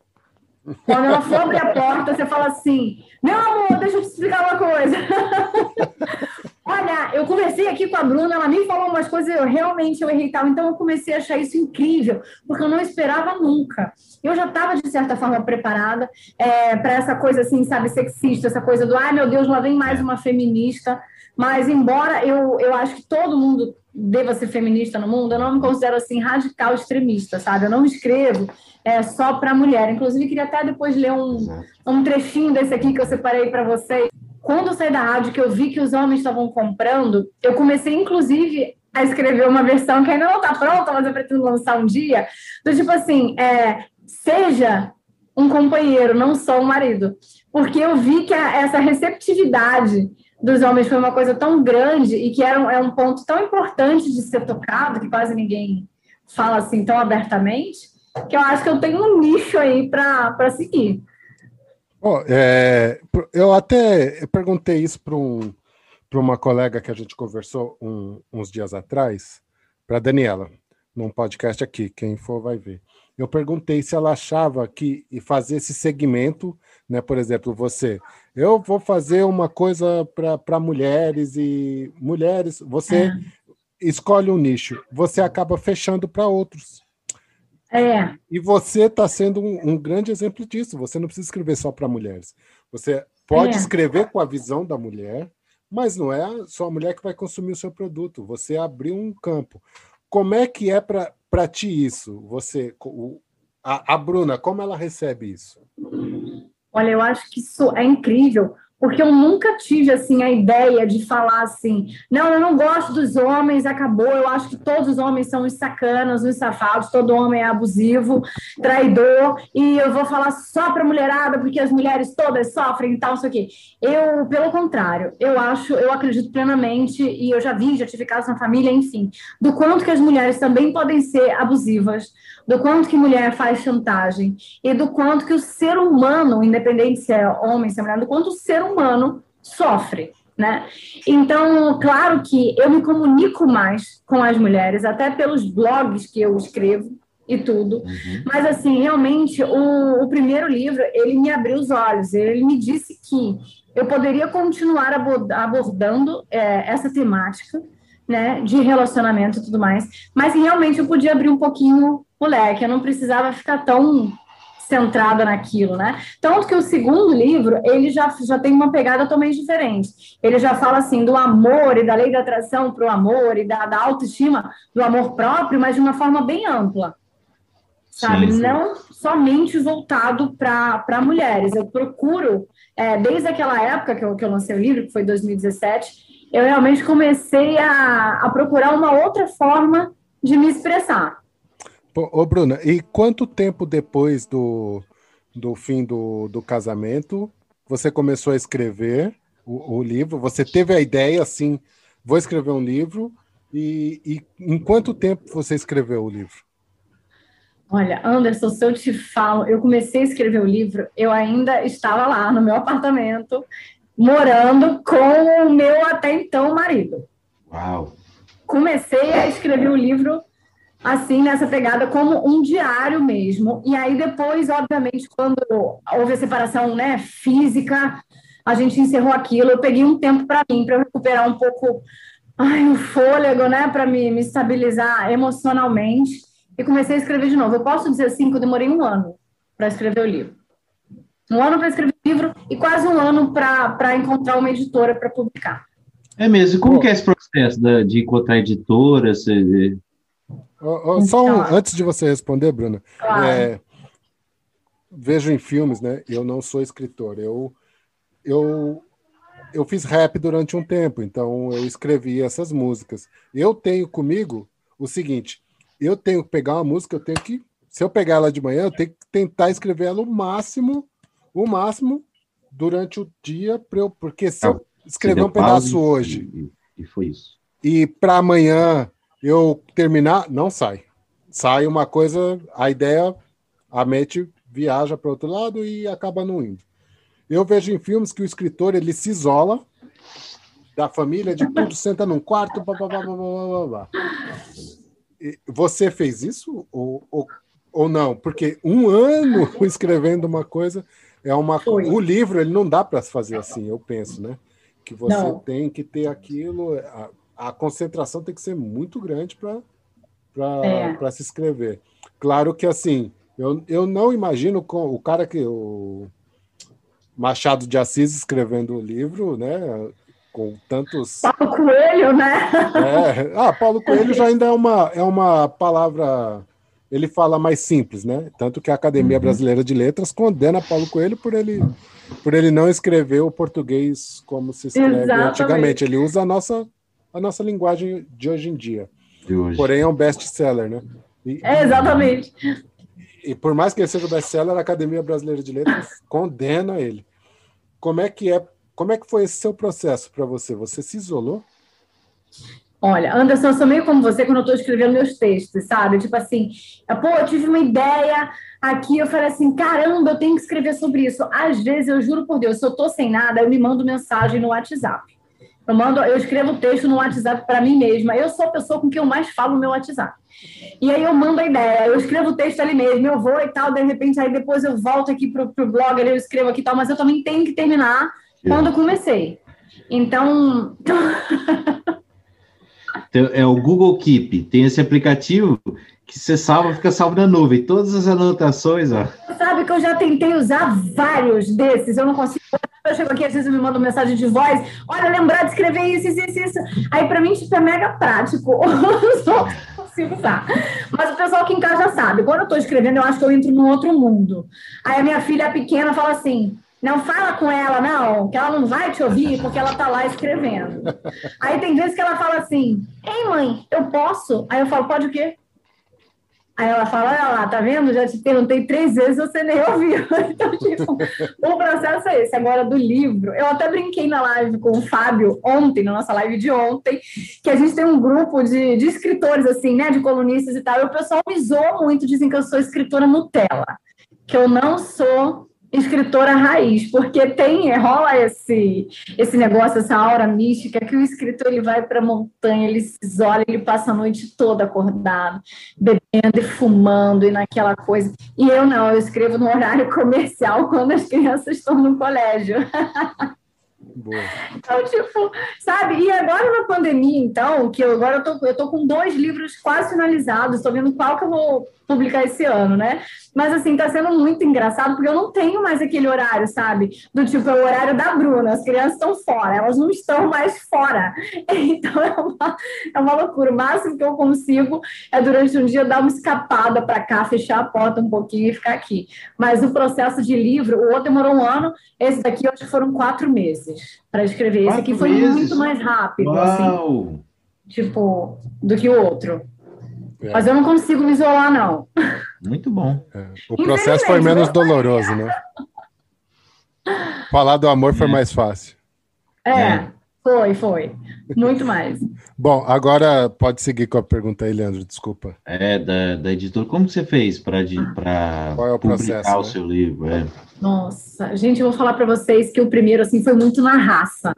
Quando ela for abrir a porta, você fala assim: Meu amor, deixa eu te explicar uma coisa. Olha, eu conversei aqui com a Bruna, ela me falou umas coisas, eu realmente eu errei tal, então eu comecei a achar isso incrível, porque eu não esperava nunca. Eu já estava, de certa forma, preparada é, para essa coisa assim, sabe, sexista, essa coisa do ai meu Deus, lá vem mais uma feminista. Mas, embora eu, eu acho que todo mundo deva ser feminista no mundo, eu não me considero assim radical extremista, sabe? Eu não escrevo é, só para mulher. Inclusive, queria até depois ler um, um trechinho desse aqui que eu separei para vocês quando eu saí da rádio, que eu vi que os homens estavam comprando, eu comecei, inclusive, a escrever uma versão que ainda não está pronta, mas eu pretendo lançar um dia, do tipo assim, é, seja um companheiro, não só um marido. Porque eu vi que a, essa receptividade dos homens foi uma coisa tão grande e que era um, é um ponto tão importante de ser tocado, que quase ninguém fala assim tão abertamente, que eu acho que eu tenho um nicho aí para seguir. Oh, é, eu até perguntei isso para um, uma colega que a gente conversou um, uns dias atrás, para Daniela, num podcast aqui, quem for vai ver. Eu perguntei se ela achava que fazer esse segmento, né, por exemplo, você, eu vou fazer uma coisa para mulheres e mulheres, você é. escolhe um nicho, você acaba fechando para outros. É. E você está sendo um, um, grande exemplo disso. Você não precisa escrever só para mulheres. Você pode é. escrever com a visão da mulher, mas não é só a mulher que vai consumir o seu produto. Você abriu um campo. Como é que é para ti isso? Você, o, a, a Bruna, como ela recebe isso? Olha, eu acho que isso é incrível, porque eu nunca tive assim a ideia de falar assim, não, eu não gosto dos homens, acabou, eu acho que todos os homens são os sacanas, os safados, todo homem é abusivo, traidor, e eu vou falar só para mulherada, porque as mulheres todas sofrem e tal, isso aqui. Eu, pelo contrário, eu acho, eu acredito plenamente, e eu já vi, já tive casos na família, enfim, do quanto que as mulheres também podem ser abusivas, do quanto que mulher faz chantagem, e do quanto que o ser humano, independente se é homem, se é mulher, do quanto o ser humano sofre. Né? Então, claro que eu me comunico mais com as mulheres, até pelos blogs que eu escrevo e tudo. Uhum. Mas, assim, realmente, o, o, primeiro livro, ele me abriu os olhos. Ele me disse que eu poderia continuar abordando é, essa temática, né, de relacionamento e tudo mais, mas realmente eu podia abrir um pouquinho o leque, eu não precisava ficar tão centrada naquilo, né? Tanto que o segundo livro, ele já, já tem uma pegada totalmente diferente. Ele já fala, assim, do amor e da lei da atração para o amor e da, da autoestima, do amor próprio, mas de uma forma bem ampla, sabe? Sim, sim. Não somente voltado para mulheres. Eu procuro, é, desde aquela época que eu, que eu lancei o livro, que foi 2017, eu realmente comecei a, a procurar uma outra forma de me expressar. Ô, Bruna, e quanto tempo depois do, do fim do, do casamento você começou a escrever o, o, livro? Você teve a ideia, assim, vou escrever um livro, e, e em quanto tempo você escreveu o livro? Olha, Anderson, se eu te falo, eu comecei a escrever o livro, eu ainda estava lá no meu apartamento, morando com o meu até então marido. Uau! Comecei a escrever o livro assim, nessa pegada, como um diário mesmo. E aí, depois, obviamente, quando houve a separação né, física, a gente encerrou aquilo. Eu peguei um tempo para mim, para recuperar um pouco ai, o fôlego, né, para me, me estabilizar emocionalmente. E comecei a escrever de novo. Eu posso dizer assim que eu demorei um ano para escrever o livro. Um ano para escrever o livro e quase um ano para encontrar uma editora para publicar. É mesmo. Como Pô. que é esse processo de, de encontrar editora? Você... Oh, oh, só um, antes de você responder, Bruna, claro. é, vejo em filmes, né? Eu não sou escritor. Eu, eu, eu fiz rap durante um tempo, então eu escrevi essas músicas. Eu tenho comigo o seguinte: eu tenho que pegar uma música, eu tenho que, se eu pegar ela de manhã, eu tenho que tentar escrever ela o máximo, o máximo durante o dia, eu, porque se eu escrever um pedaço hoje e, e foi isso. E para amanhã eu terminar, não sai. Sai uma coisa, a ideia, a mente viaja para outro lado e acaba não indo. Eu vejo em filmes que o escritor ele se isola da família, de tudo, senta num quarto, blá, blá, blá, blá, blá, blá. Você fez isso ou, ou, ou não? Porque um ano escrevendo uma coisa é uma. Foi. O livro ele não dá para fazer assim, eu penso, né? Que você não. tem que ter aquilo a concentração tem que ser muito grande para é. se inscrever. Claro que assim, eu, eu não imagino com o cara que o Machado de Assis escrevendo o livro, né? Com tantos. Paulo Coelho, né? É. Ah, Paulo Coelho já ainda é uma, é uma palavra. Ele fala mais simples, né? Tanto que a Academia uhum. Brasileira de Letras condena Paulo Coelho por ele, por ele não escrever o português como se escreve Exatamente. antigamente. Ele usa a nossa a nossa linguagem de hoje em dia. Porém, é um best-seller, né? E, é, exatamente. E, e, por mais que ele seja best-seller, a Academia Brasileira de Letras condena ele. Como é que é? Como é que foi esse seu processo para você? Você se isolou? Olha, Anderson, eu sou meio como você quando eu estou escrevendo meus textos, sabe? Tipo assim, pô, eu tive uma ideia aqui, eu falei assim, caramba, eu tenho que escrever sobre isso. Às vezes, eu juro por Deus, se eu estou sem nada, eu me mando mensagem no WhatsApp. Eu mando, eu escrevo texto no WhatsApp para mim mesma. Eu sou a pessoa com quem eu mais falo no meu WhatsApp. E aí eu mando a ideia, eu escrevo o texto ali mesmo, eu vou e tal, de repente aí depois eu volto aqui pro, pro blog, eu escrevo aqui e tal, mas eu também tenho que terminar quando eu comecei. Então. é o Google Keep, tem esse aplicativo que você salva, fica salvo na nuvem. Todas as anotações, ó. Sabe que eu já tentei usar vários desses, eu não consigo eu chego aqui, às vezes me manda mensagem de voz, olha, lembrar de escrever isso, isso, isso, isso. Aí, para mim, tipo, é mega prático. Não consigo usar. Mas o pessoal aqui em casa já sabe. Quando eu estou escrevendo, eu acho que eu entro num outro mundo. Aí a minha filha pequena fala assim, não fala com ela, não, que ela não vai te ouvir porque ela tá lá escrevendo. Aí tem vezes que ela fala assim, ei, mãe, eu posso? Aí eu falo, pode o quê? Aí ela fala, olha lá, tá vendo? Já te perguntei três vezes, você nem ouviu. Então, tipo, o processo é esse. Agora, do livro, eu até brinquei na live com o Fábio ontem, na nossa live de ontem, que a gente tem um grupo de, de escritores, assim, né, de colunistas e tal, e o pessoal me zoa muito, dizem que eu sou escritora Nutella, que eu não sou escritora raiz, porque tem rola esse esse negócio, essa aura mística que o escritor ele vai para a montanha, ele se isola, ele passa a noite toda acordado, bebendo e fumando e naquela coisa. E eu não, eu escrevo no horário comercial quando as crianças estão no colégio. Boa. Então, tipo, sabe? E agora na pandemia, então, que eu agora eu tô, eu tô com dois livros quase finalizados, estou vendo qual que eu vou publicar esse ano, né? Mas assim, tá sendo muito engraçado porque eu não tenho mais aquele horário, sabe? Do tipo, é o horário da Bruna, as crianças estão fora, elas não estão mais fora. Então é uma, é uma loucura. O máximo que eu consigo é durante um dia dar uma escapada para cá, fechar a porta um pouquinho e ficar aqui. Mas o processo de livro, o outro demorou um ano, esse daqui que foram quatro meses para escrever. Quatro esse aqui foi meses? muito mais rápido, assim. Uau. assim. Tipo, do que o outro. É. Mas eu não consigo me isolar, não. Muito bom. É. O processo foi menos doloroso, né? Falar do amor foi é. mais fácil. É. Foi, foi. Muito mais. Bom, agora pode seguir com a pergunta aí, Leandro, desculpa. É, da, da editora. Como você fez para é publicar processo, o né? seu livro? É. Nossa, gente, eu vou falar para vocês que o primeiro, assim, foi muito na raça.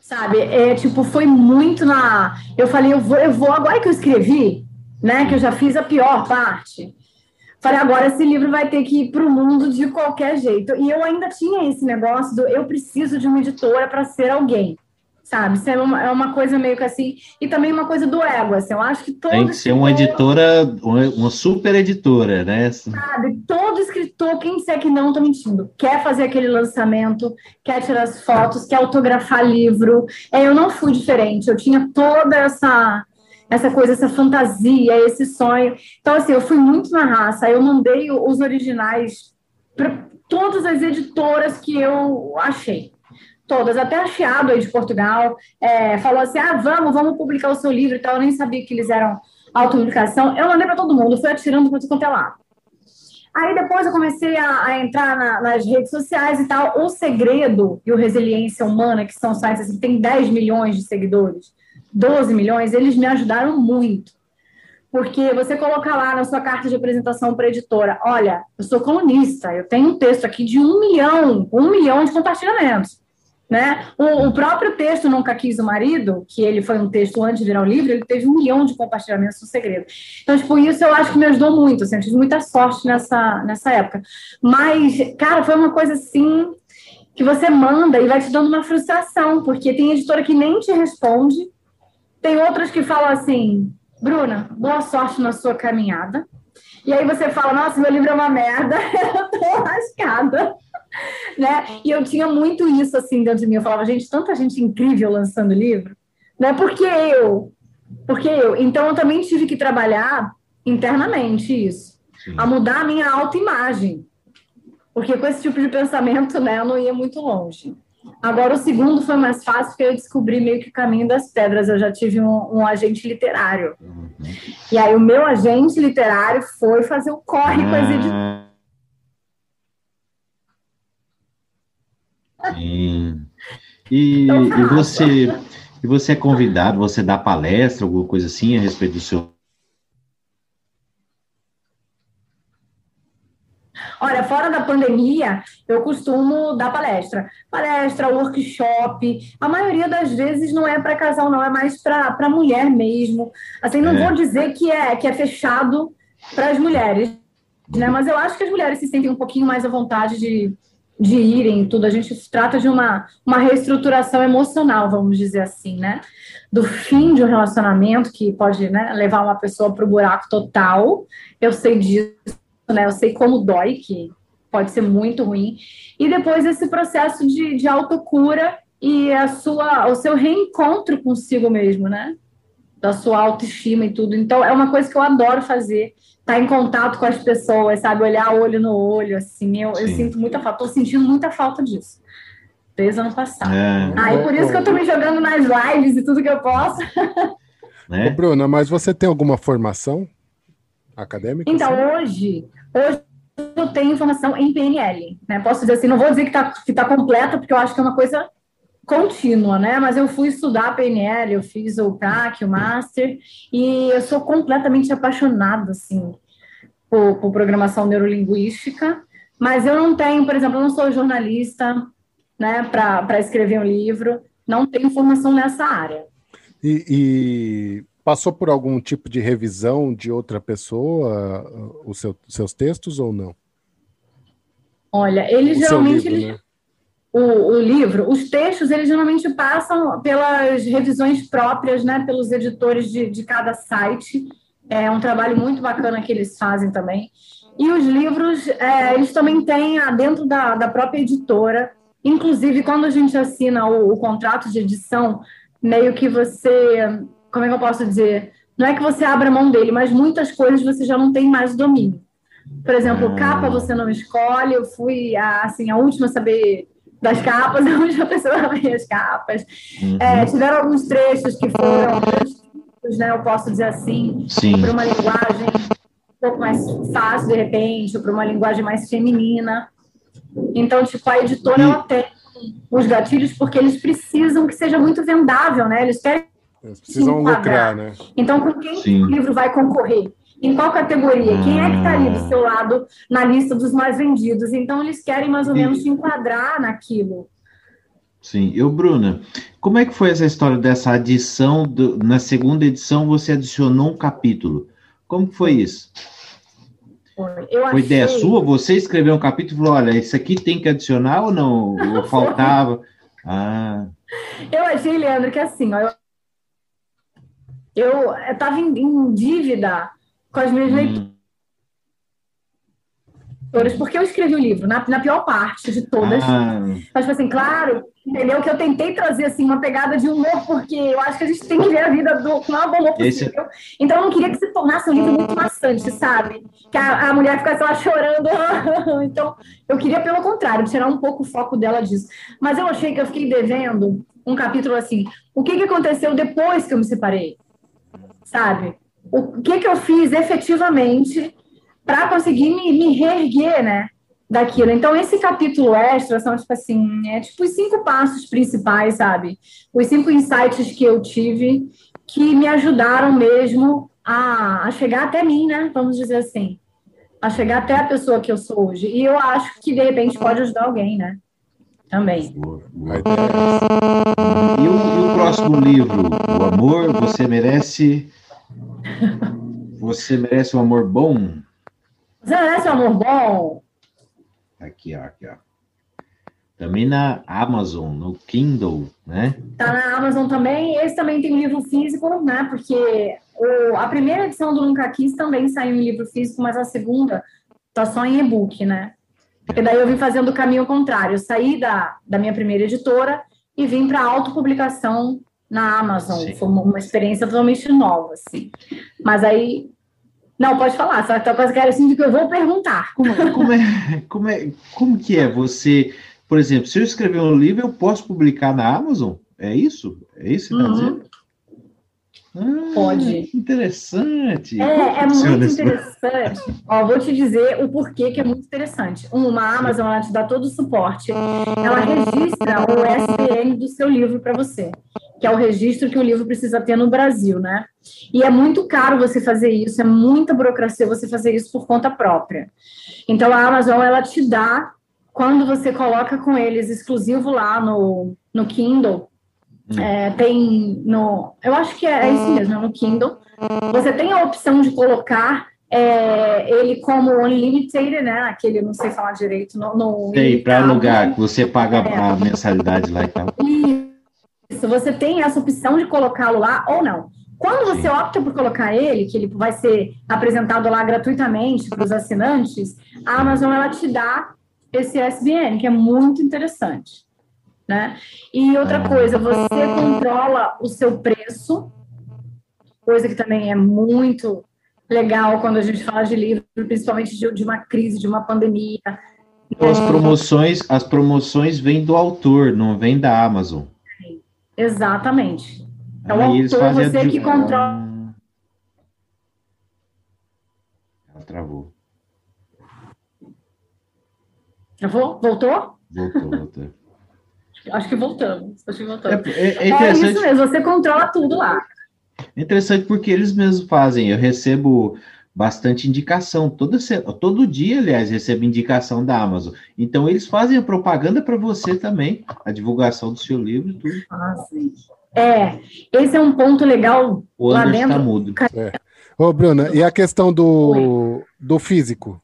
Sabe? É, tipo, foi muito na... Eu falei, eu vou, eu vou... Agora que eu escrevi, né, que eu já fiz a pior parte, falei, agora esse livro vai ter que ir para o mundo de qualquer jeito. E eu ainda tinha esse negócio do eu preciso de uma editora para ser alguém sabe? Isso é uma, é uma coisa meio que assim, e também uma coisa do ego, assim, eu acho que todo Tem que ser uma editora, uma super editora, né? Sabe, todo escritor, quem disser que não, tá mentindo, quer fazer aquele lançamento, quer tirar as fotos, quer autografar livro, é, eu não fui diferente, eu tinha toda essa essa coisa, essa fantasia, esse sonho, então assim, eu fui muito na raça, eu mandei os originais para todas as editoras que eu achei, todas, até a Chiado aí de Portugal, é, falou assim: ah, vamos, vamos publicar o seu livro e tal. Eu nem sabia que eles eram autopublicação. Eu mandei para todo mundo, fui atirando para tudo quanto é lado. Aí depois eu comecei a, a entrar na, nas redes sociais e tal. O Segredo e o Resiliência Humana, que são sites assim, tem 10 milhões de seguidores, 12 milhões, eles me ajudaram muito. Porque você coloca lá na sua carta de apresentação para editora, olha, eu sou colunista, eu tenho um texto aqui de um milhão, um milhão de compartilhamentos. Né? O, o, próprio texto Nunca Quis o Marido, que ele foi um texto antes de virar um livro, ele teve um milhão de compartilhamentos no segredo. Então, tipo, isso eu acho que me ajudou muito, assim, eu tive muita sorte nessa, nessa época. Mas, cara, foi uma coisa assim que você manda e vai te dando uma frustração, porque tem editora que nem te responde, tem outras que falam assim, Bruna, boa sorte na sua caminhada. E aí você fala, nossa, meu livro é uma merda, eu tô lascada né? E eu tinha muito isso assim dentro de mim. Eu falava, gente, tanta gente incrível lançando livro, né? Por que eu? Porque eu? Então eu também tive que trabalhar internamente isso, Sim. a mudar a minha autoimagem. Porque com esse tipo de pensamento, né, eu não ia muito longe. Agora, o segundo foi mais fácil, porque eu descobri meio que o caminho das pedras. Eu já tive um, um agente literário. Uhum. E aí, o meu agente literário foi fazer o corre com as editoras Sim. E, então, e você e você é convidado, você dá palestra, alguma coisa assim a respeito do seu Olha, fora da pandemia, eu costumo dar palestra. Palestra, workshop. A maioria das vezes não é para casal, não, é mais para mulher mesmo. Assim, não é. vou dizer que é, que é fechado para as mulheres, né? Mas eu acho que as mulheres se sentem um pouquinho mais à vontade de, de irem tudo. A gente trata de uma, uma reestruturação emocional, vamos dizer assim, né? Do fim de um relacionamento que pode né, levar uma pessoa para o buraco total. Eu sei disso, né? Eu sei como dói, que pode ser muito ruim. E depois esse processo de, de autocura e a sua, o seu reencontro consigo mesmo, né? Da sua autoestima e tudo. Então, é uma coisa que eu adoro fazer estar tá em contato com as pessoas, sabe? Olhar olho no olho, assim. Eu, eu sinto muita falta, estou sentindo muita falta disso. Desde ano passado. É. Aí por isso que eu estou me jogando nas lives e tudo que eu posso. Né? Ô, Bruna, mas você tem alguma formação acadêmica? Então, hoje, hoje eu tenho formação em PNL, né? Posso dizer assim, não vou dizer que está que tá completa, porque eu acho que é uma coisa contínua, né? Mas eu fui estudar PNL, eu fiz o CAC, o Master, e eu sou completamente apaixonada, assim, por, por, programação neurolinguística, mas eu não tenho, por exemplo, eu não sou jornalista, né, para escrever um livro, não tenho formação nessa área. E, e, passou por algum tipo de revisão de outra pessoa, os seu, seus textos ou não? Olha, eles o geralmente... Livro, né? o, o, livro, os textos, eles geralmente passam pelas revisões próprias, né, pelos editores de, de cada site. É um trabalho muito bacana que eles fazem também. E os livros, é, eles também têm dentro da, da própria editora. Inclusive, quando a gente assina o, o contrato de edição, meio que você. Como é que eu posso dizer? Não é que você abra mão dele, mas muitas coisas você já não tem mais domínio. Por exemplo, ah. capa você não escolhe. Eu fui a, assim, a última a saber das capas, a pessoa vê as capas. Uhum. É, tiveram alguns trechos que foram né, eu posso dizer assim, para uma linguagem um pouco mais fácil, de repente, para uma linguagem mais feminina. Então, tipo, a editora, e, ela tem os gatilhos porque eles precisam que seja muito vendável, né? Eles querem eles precisam lucrar, né? Então, com quem Sim. o livro vai concorrer? Em qual categoria? Quem é que está ali do ah. seu lado na lista dos mais vendidos? Então, eles querem mais ou menos se enquadrar naquilo. Sim. Eu, Bruna, como é que foi essa história dessa adição? Do, na segunda edição, você adicionou um capítulo. Como foi isso? Foi, foi achei... ideia sua? Você escreveu um capítulo e falou: olha, isso aqui tem que adicionar ou não? Ou faltava? Ah. Eu achei, Leandro, que assim, ó, eu estava em, em, dívida com as minhas hum. leituras porque eu escrevi o livro, na, na pior parte de todas. Ah. Mas, tipo assim, claro, entendeu? Que eu tentei trazer, assim, uma pegada de humor, porque eu acho que a gente tem que ver a vida do, maior humor possível. Esse... Então, eu não queria que se tornasse um livro muito maçante, sabe? Que a, a mulher ficasse lá chorando. então, eu queria, pelo contrário, tirar um pouco o foco dela disso. Mas eu achei que eu fiquei devendo um capítulo assim, o que, que aconteceu depois que eu me separei? Sabe? O que, que eu fiz efetivamente para conseguir me, me reerguer, né? Daquilo. Então, esse capítulo extra são, tipo assim, é tipo os cinco passos principais, sabe? Os cinco insights que eu tive que me ajudaram mesmo a, a chegar até mim, né? Vamos dizer assim. A chegar até a pessoa que eu sou hoje. E eu acho que, de repente, pode ajudar alguém, né? Também. E o, e o próximo livro, O Amor, Você Merece. Você merece um amor bom? Você merece um amor bom? Aqui, ó, aqui, ó. Também na Amazon, no Kindle, né? Tá na Amazon também. Esse também tem livro físico, né? Porque o, a primeira edição do Nunca Quis também saiu em livro físico, mas a segunda tá só em e-book, né? E daí eu vim fazendo o caminho contrário. Eu saí da, da minha primeira editora e vim para autopublicação na Amazon. Sim. Foi uma, experiência totalmente nova, assim. Mas aí não, pode falar, só que coisa que era assim que eu vou perguntar. Como, como, é, como, é, como que é você, por exemplo, se eu escrever um livro, eu posso publicar na Amazon? É isso? É isso que você está uhum. dizendo? Ah, Pode. Interessante. É, é muito interessante. Ó, vou te dizer o porquê que é muito interessante. Uma, a Amazon ela te dá todo o suporte. Ela registra o SPN do seu livro para você, que é o registro que o livro precisa ter no Brasil, né? E é muito caro você fazer isso, é muita burocracia você fazer isso por conta própria. Então a Amazon ela te dá quando você coloca com eles exclusivo lá no, no Kindle, Hum. É, tem no. Eu acho que é, é isso mesmo, é no Kindle. Você tem a opção de colocar é, ele como unlimited, né? Aquele, não sei falar direito, no. no tem, para alugar, que você paga é. a mensalidade lá e tal. Isso, você tem essa opção de colocá-lo lá ou não. Quando você opta por colocar ele, que ele vai ser apresentado lá gratuitamente para os assinantes, a Amazon ela te dá esse SBN, que é muito interessante né? E outra ah. coisa, você controla o seu preço, coisa que também é muito legal quando a gente fala de livro, principalmente de, de uma crise, de uma pandemia. As promoções, as promoções vêm do autor, não vêm da Amazon. Exatamente. Então, Aí o autor, você que controla. Ela travou. Travou? Voltou? Voltou, voltou. Acho que voltamos. Acho que voltamos. É, é, é isso mesmo, você controla tudo lá. É interessante porque eles mesmos fazem. Eu recebo bastante indicação. Todo, todo dia, aliás, recebo indicação da Amazon. Então, eles fazem a propaganda para você também, a divulgação do seu livro e tudo. Ah, sim. É, esse é um ponto legal o lá dentro. Tá mudo. É. Ô, Bruna, e a questão do, do físico?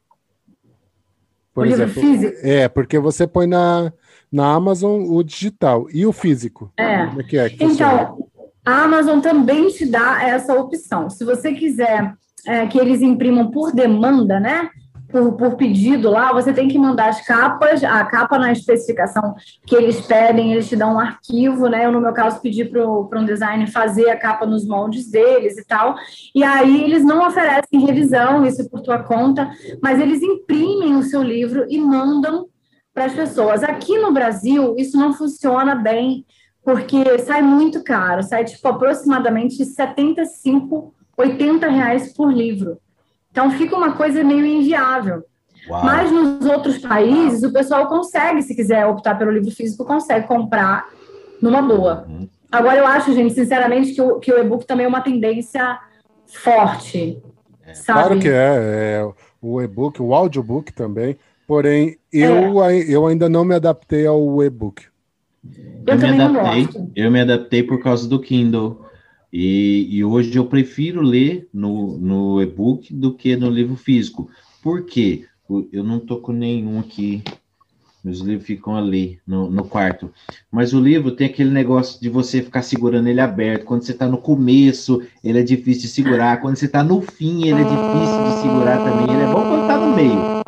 Por o exemplo, livro físico? É, porque você põe na, na Amazon o digital e o físico. É. Como é que é? Que então, a Amazon também te dá essa opção. Se você quiser é, que eles imprimam por demanda, né? Por, por, pedido lá, você tem que mandar as capas, a capa na especificação que eles pedem, eles te dão um arquivo, né? Eu, no meu caso, pedi para um designer fazer a capa nos moldes deles e tal. E aí eles não oferecem revisão, isso por tua conta, mas eles imprimem o seu livro e mandam para as pessoas. Aqui no Brasil, isso não funciona bem, porque sai muito caro, sai tipo aproximadamente 75, 80 reais por livro. Então fica uma coisa meio inviável. Uau. Mas nos outros países, o pessoal consegue, se quiser optar pelo livro físico, consegue comprar numa boa. Uhum. Agora, eu acho, gente, sinceramente, que o, que o e-book também é uma tendência forte. É. Claro que é, é o e-book, o audiobook também. Porém, eu, é. eu ainda não me adaptei ao e-book. Eu, eu me adaptei. Eu me adaptei por causa do Kindle. E, e hoje eu prefiro ler no, no e-book do que no livro físico. Por quê? Eu não tô com nenhum aqui. Meus livros ficam ali no, no quarto. Mas o livro tem aquele negócio de você ficar segurando ele aberto. Quando você está no começo, ele é difícil de segurar. Quando você está no fim, ele é difícil de segurar também. Ele é bom quando está no meio.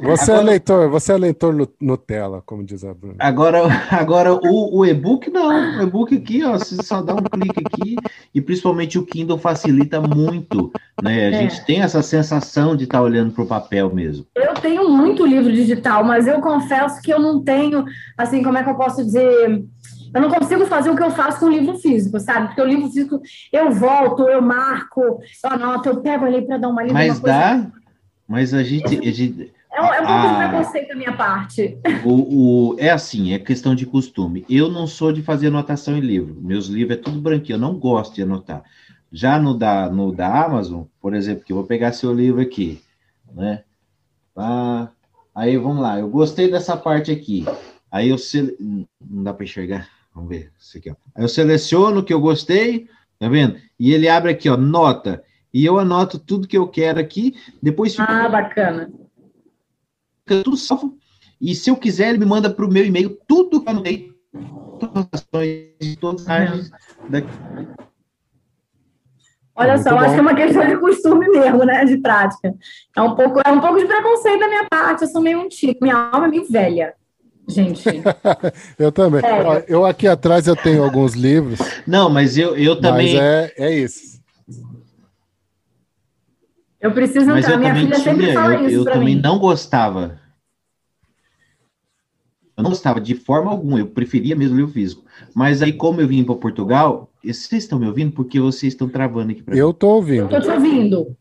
Você é agora, é leitor, você é leitor Nutella, como diz a Bruna. Agora, agora o, o e-book não. O e-book aqui, ó, você só dá um clique aqui e principalmente o Kindle facilita muito, né? A é. gente tem essa sensação de estar tá olhando para o papel mesmo. Eu tenho muito livro digital, mas eu confesso que eu não tenho, assim, como é que eu posso dizer? Eu não consigo fazer o que eu faço com o livro físico, sabe? Porque o livro físico eu volto, eu marco, eu anoto, eu pego ali para dar uma lida. Mas dá, coisa... Mas a gente. A gente é um, é um pouco a, de preconceito da minha parte. O, o, é assim, é questão de costume. Eu não sou de fazer anotação em livro. Meus livros é tudo branquinho, eu não gosto de anotar. Já no da, no da Amazon, por exemplo, que eu vou pegar seu livro aqui, né? Ah, aí vamos lá, eu gostei dessa parte aqui. Aí eu sele... não dá para enxergar. Vamos ver isso aqui, ó. Aí eu seleciono o que eu gostei, tá vendo? E ele abre aqui, ó, nota e eu anoto tudo que eu quero aqui, depois fica... Ah, bacana. Fica tudo salvo. E se eu quiser, ele me manda para o meu e-mail tudo que eu anotei, todas as ações, todas as daqui. Olha Muito só, bom. acho que é uma questão de costume mesmo, né? De prática. É um pouco, é um pouco de preconceito da minha parte. Eu sou meio um tipo, minha alma é meio velha. Gente. eu também. É. Eu aqui atrás eu tenho alguns livros. Não, mas eu, eu também. Mas é, é isso. Eu preciso Mas entrar. Eu Minha filha tinha, sempre fala eu, isso Eu também mim. não gostava. Eu não gostava de forma alguma, eu preferia mesmo ler o físico. Mas aí, como eu vim para Portugal, vocês estão me ouvindo? Porque vocês estão travando aqui para Eu estou ouvindo. Eu estou te ouvindo.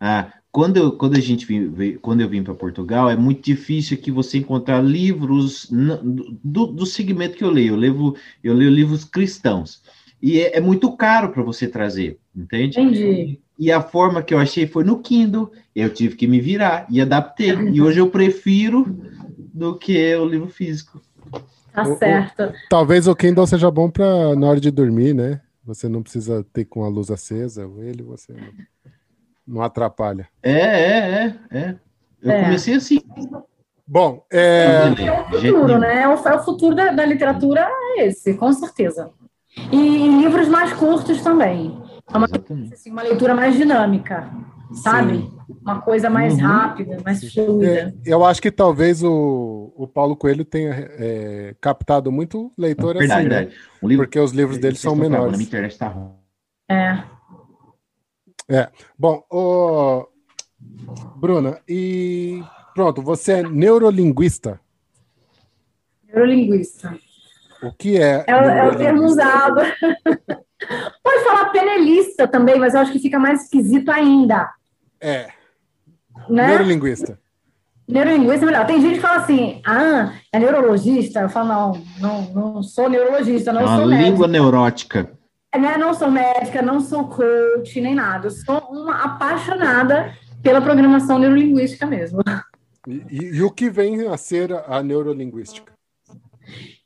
Ah, quando eu, quando a gente vim, quando eu vim para Portugal, é muito difícil que você encontrar livros do, do segmento que eu leio. Eu leio, eu leio livros cristãos. E é, é muito caro para você trazer, entende? Entendi. E a forma que eu achei foi no Kindle. Eu tive que me virar e adaptei. E hoje eu prefiro do que o livro físico. Tá certo. O, o, talvez o Kindle seja bom para na hora de dormir, né? Você não precisa ter com a luz acesa, ele você não, não atrapalha. É, é, é, é. Eu é. comecei assim. Bom, é... é o futuro, né? É o, é o futuro da, da literatura é esse, com certeza. E livros mais curtos também. É uma, assim, uma leitura mais dinâmica, sabe? Sim. Uma coisa mais uhum. rápida, mais fluida. É, eu acho que talvez o, o Paulo Coelho tenha é, captado muito leitor verdade, assim, verdade. Né? Livro, porque os livros dele são menores. Internet tá ruim. É. É. Bom, o... Bruna, e pronto, você é neurolinguista? Neurolinguista. O que é? É, é o termo usado. Pode falar penelista também, mas eu acho que fica mais esquisito ainda. É. Né? Neurolinguista. Neurolinguista é melhor. Tem gente que fala assim, ah, é neurologista. Eu falo, não, não, não sou neurologista, não, não sou médica. língua neurótica. É, né? Não sou médica, não sou coach, nem nada. Eu sou uma apaixonada pela programação neurolinguística mesmo. E, e, e o que vem a ser a neurolinguística?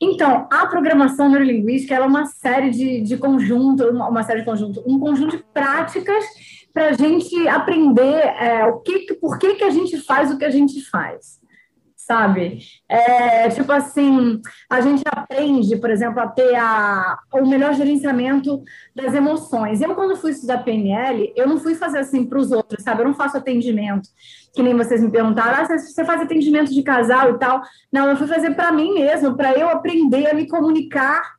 Então, a programação neurolinguística é uma série de, de conjunto, uma, uma série de conjunto, um conjunto de práticas para a gente aprender é, o que, por que, que a gente faz o que a gente faz sabe? É, tipo assim, a gente aprende, por exemplo, a ter a, o melhor gerenciamento das emoções. Eu, quando fui estudar PNL, eu não fui fazer assim para os outros, sabe? Eu não faço atendimento, que nem vocês me perguntaram, ah, você faz atendimento de casal e tal. Não, eu fui fazer para mim mesmo, para eu aprender a me comunicar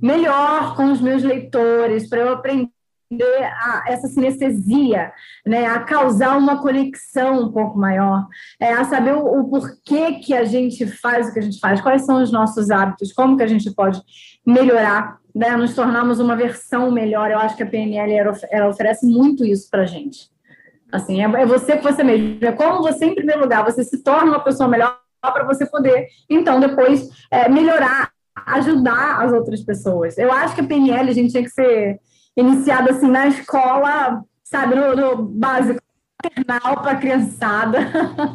melhor com os meus leitores, para eu aprender a, essa sinestesia, né, a causar uma conexão um pouco maior, é, a saber o, o, porquê que a gente faz o que a gente faz, quais são os nossos hábitos, como que a gente pode melhorar, né, nos tornarmos uma versão melhor. Eu acho que a PNL ela, ela oferece muito isso para a gente. Assim, é, é você com você mesmo. É como você, em primeiro lugar, você se torna uma pessoa melhor para você poder, então, depois é, melhorar, ajudar as outras pessoas. Eu acho que a PNL a gente tinha que ser iniciado assim na escola, sabe, no, no básico, paternal para criançada.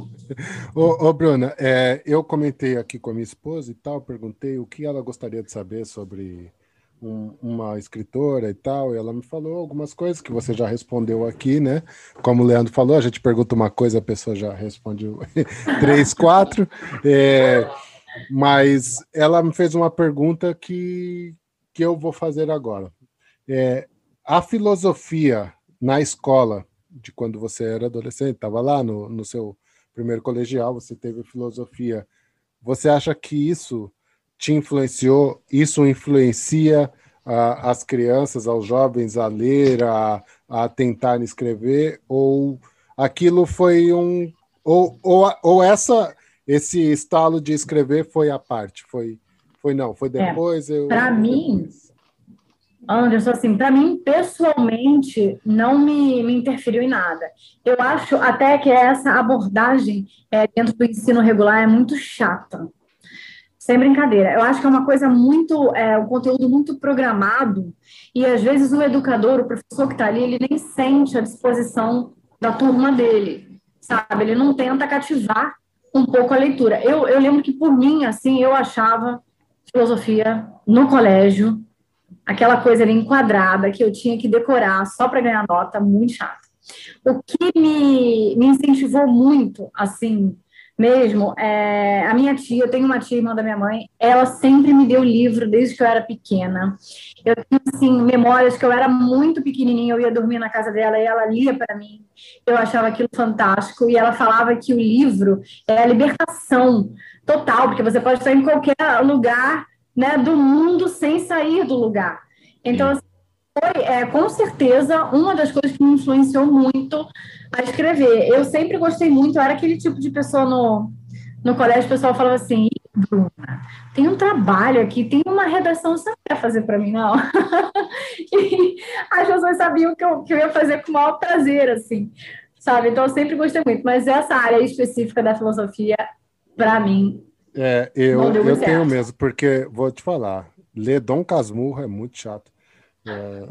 ô, ô, Bruna, é, eu comentei aqui com a minha esposa e tal, perguntei o que ela gostaria de saber sobre um, uma escritora e tal, e ela me falou algumas coisas que você já respondeu aqui, né? Como o Leandro falou, a gente pergunta uma coisa, a pessoa já responde três, quatro. É, mas ela me fez uma pergunta que, que eu vou fazer agora. É, a filosofia na escola, de quando você era adolescente, estava lá no, no seu primeiro colegial, você teve filosofia. Você acha que isso te influenciou? Isso influencia as crianças, aos jovens a ler, a, a tentar escrever? Ou aquilo foi um. Ou, ou, ou essa, esse estalo de escrever foi a parte? Foi, foi não, foi é, depois? É, Para mim. Anderson, assim, para mim, pessoalmente, não me, me interferiu em nada. Eu acho até que essa abordagem é, dentro do ensino regular é muito chata. Sem brincadeira. Eu acho que é uma coisa muito, é, um conteúdo muito programado, e às vezes o educador, o professor que está ali, ele nem sente a disposição da turma dele, sabe? Ele não tenta cativar um pouco a leitura. Eu, eu lembro que, por mim, assim, eu achava filosofia no colégio aquela coisa ali enquadrada que eu tinha que decorar só para ganhar nota, muito chato. O que me, me incentivou muito, assim, mesmo, é, a minha tia, eu tenho uma tia, irmã da minha mãe, ela sempre me deu livro desde que eu era pequena. Eu tenho, assim, memórias que eu era muito pequenininha, eu ia dormir na casa dela e ela lia para mim. Eu achava aquilo fantástico e ela falava que o livro é a libertação total, porque você pode estar em qualquer lugar né, do mundo sem sair do lugar. Então, assim, foi, é, com certeza, uma das coisas que me influenciou muito a escrever. Eu sempre gostei muito, eu era aquele tipo de pessoa no, no colégio, o pessoal falava assim, Bruna, tem um trabalho aqui, tem uma redação, você não quer fazer para mim, não? e as pessoas sabiam que eu, que eu ia fazer com o maior prazer, assim, sabe? Então, eu sempre gostei muito, mas essa área específica da filosofia, para mim, é, eu, eu tenho mesmo, porque vou te falar, ler Dom Casmurro é muito chato. É...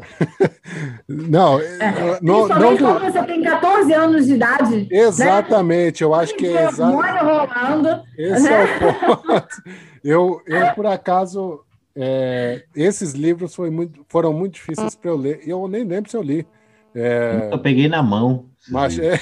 não, é, não, não quando você tem 14 anos de idade. Né? Exatamente, né? eu acho que é exatamente. rolando. Esse né? é o ponto. Eu, eu por acaso, é, esses livros foi muito, foram muito difíceis para eu ler. Eu nem lembro se eu li. É... Eu peguei na mão. Mas é,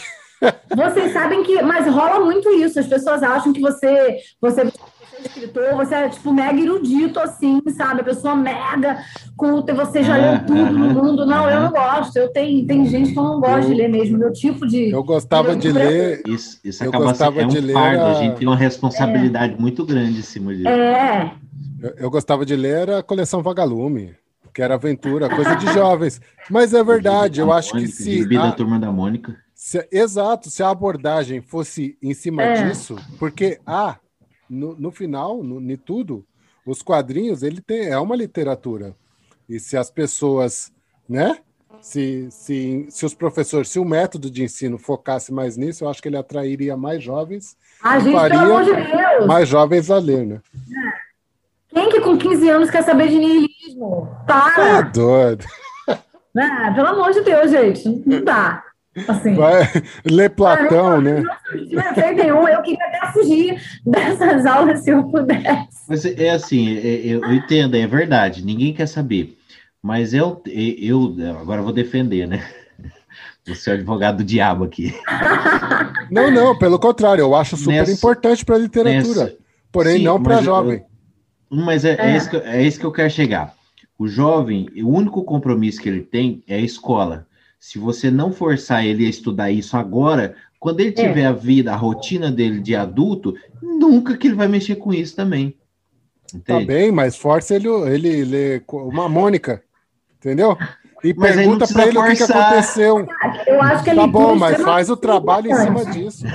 vocês sabem que, mas rola muito isso. As pessoas acham que você, você, você é escritor, você é tipo mega erudito, assim, sabe? A pessoa mega culta, você já leu tudo no mundo. Não, eu não gosto. Eu tenho, tem gente que eu não gosto eu, de ler mesmo. Meu tipo de. Eu gostava de, de ler. Isso, isso eu acaba gostava sendo, é um de ler. Fardo, a... a gente tem uma responsabilidade é. muito grande em cima disso. É. Eu, eu gostava de ler a coleção Vagalume que era aventura, coisa de jovens. Mas é verdade, eu acho que se. A... da turma da Mônica. Se, exato, se a abordagem fosse em cima é. disso, porque ah, no, no final, no, em tudo, os quadrinhos ele tem é uma literatura. E se as pessoas, né? Se, se, se os professores, se o método de ensino focasse mais nisso, eu acho que ele atrairia mais jovens a gente, faria de mais jovens a ler, né? Quem que com 15 anos quer saber de niilismo? Para! Tá doido. Ah, pelo amor de Deus, gente, não dá. Assim, Vai ler Platão, ah, né? nenhum, eu queria até fugir dessas aulas se eu pudesse. Mas é assim, é, é, eu entendo, é verdade, ninguém quer saber. Mas eu, eu agora vou defender, né? Você é advogado do diabo aqui. Não, não, pelo contrário, eu acho super nessa, importante para a literatura, nessa, porém sim, não para jovem. Eu, mas é, é. É, isso que, é isso que eu quero chegar. O jovem, o único compromisso que ele tem é a escola. Se você não forçar ele a estudar isso agora, quando ele é. tiver é. a vida, a rotina dele de adulto, nunca que ele vai mexer com isso também. Tá Entende? Tá bem, mas força ele, ele ler uma Mônica, entendeu? E mas pergunta para ele forçar. o que, que, aconteceu. Eu acho que tá bom, mas faz o trabalho em cima disso.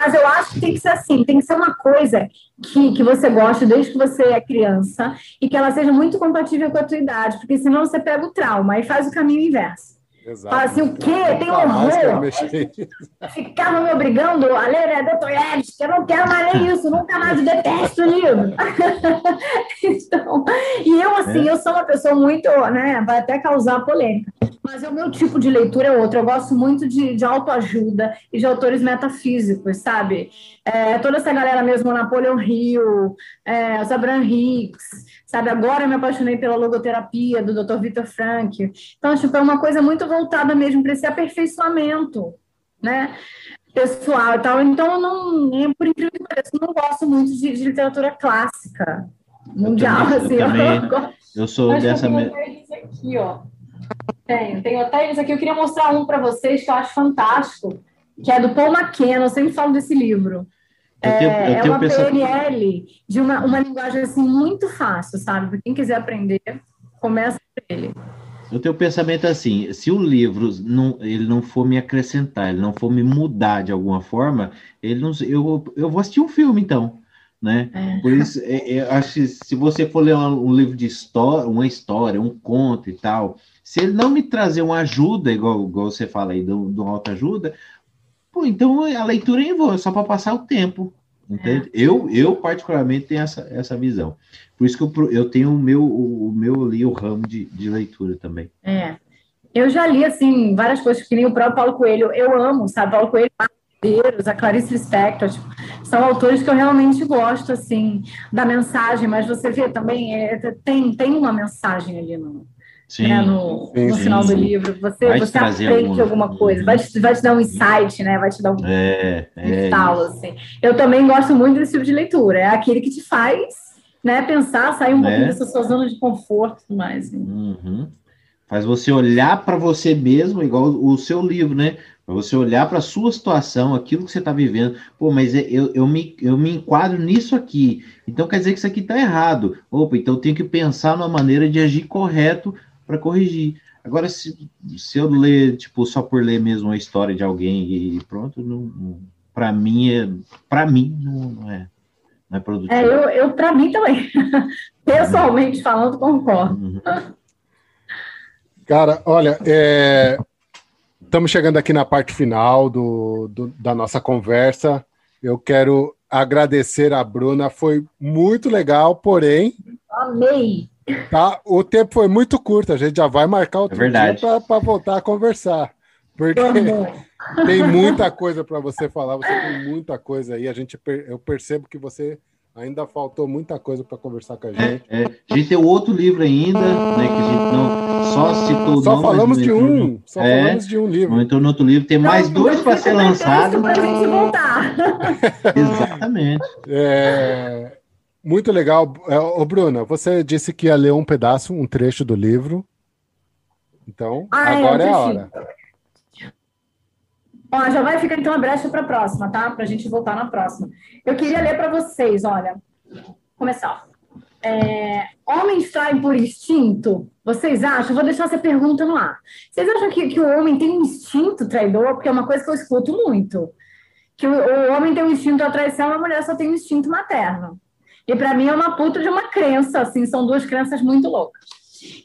Mas eu acho que tem que ser assim, tem que ser uma coisa que, que você gosta desde que você é criança e que ela seja muito compatível com a tua idade, porque senão você pega o trauma e faz o caminho inverso. Exato. Fala assim, o quê? Tem horror. Ficava me obrigando a ler né, Dostoiévski, eu não quero mais ler isso, nunca mais eu detesto o livro. então, e eu, assim, é. eu sou uma pessoa muito, né, vai até causar polêmica, mas o meu tipo de leitura é outro. Eu gosto muito de, de autoajuda e de autores metafísicos, sabe? É, toda essa galera mesmo, Napoleon Hill, é, os Abraham Hicks, sabe? Agora eu me apaixonei pela logoterapia do Dr. Vitor Frank. Então, tipo, é uma coisa muito voltada mesmo para esse aperfeiçoamento, né? Pessoal e tal. Então, eu não, por incrível que pareça, eu não gosto muito de, de literatura clássica, mundial, eu também, assim. Eu, também, eu, eu sou dessa mesma. aqui, ó. Tenho, tenho até eles aqui. Eu queria mostrar um para vocês que eu acho fantástico, que é do Paul McKenna. Eu sempre falo desse livro. Eu tenho, eu é, é uma PNL de uma, uma linguagem assim muito fácil, sabe? Quem quiser aprender, começa por ele. Eu tenho o pensamento assim: se o livro não, ele não for me acrescentar, ele não for me mudar de alguma forma, ele não, eu, eu vou assistir um filme então, né? É. Por isso, é, é, acho que se você for ler um, um, livro de história, uma história, um conto e tal, se ele não me trazer uma ajuda, igual, igual você fala aí do, do autoajuda, Pô, então a leitura é em voo, só para passar o tempo. Entende? É. Eu, eu, particularmente, tenho essa, essa visão. Por isso que eu, eu tenho o meu, o, meu ali, o ramo de, de leitura também. É. Eu já li, assim, várias coisas, que nem o próprio Paulo Coelho. Eu amo, sabe? Paulo Coelho, a Clarice Lispector, tipo, são autores que eu realmente gosto, assim, da mensagem, mas você vê também, é, tem, tem uma mensagem ali no, Sim, né, no, sim, no final sim, do livro. Você, você aprende alguma coisa, vai te, vai te dar um insight, né? Vai te dar um é, é assim. Eu também gosto muito desse tipo de leitura. É aquele que te faz né, pensar, sair um né? pouquinho dessa sua zona de conforto e mais. Assim. Uhum. Faz você olhar para você mesmo, igual o seu livro, né? Para você olhar para a sua situação, aquilo que você está vivendo. Pô, mas é, eu, eu, me, eu me enquadro nisso aqui. Então quer dizer que isso aqui está errado. Opa, então eu tenho que pensar numa maneira de agir correto para corrigir. Agora, se, se eu ler, tipo, só por ler mesmo a história de alguém e pronto, não, para mim é, para mim não, não, é, não é produtivo. É, eu, eu para mim também, pessoalmente falando, concordo. Uhum. Cara, olha, é, estamos chegando aqui na parte final do, do, da nossa conversa. Eu quero agradecer a Bruna, foi muito legal, porém. Amei! Tá? O tempo foi muito curto, a gente já vai marcar outro é dia para voltar a conversar. Porque tem muita coisa para você falar, você tem muita coisa aí. A gente, eu percebo que você ainda faltou muita coisa para conversar com a gente. É, é. A gente tem outro livro ainda, né? Que a gente não só citou. Só falamos de um. Só é, falamos de um livro. Não entrou no outro livro. Tem não, mais dois para ser lançados. Para a gente voltar. Exatamente. É, muito legal. É, ô, Bruna, você disse que ia ler um pedaço, um trecho do livro. Então, ah, é, agora é, é a hora. Ó, já vai ficar então a brecha para a próxima, tá? Para a gente voltar na próxima. Eu queria ler para vocês, olha. Começar. É, homens traem por instinto? Vocês acham? Vou deixar essa pergunta no ar. Vocês acham que, que o homem tem um instinto traidor? Porque é uma coisa que eu escuto muito. Que o, o homem tem um instinto à traição, a mulher só tem um instinto materno. E para mim é uma puta de uma crença, assim, são duas crenças muito loucas.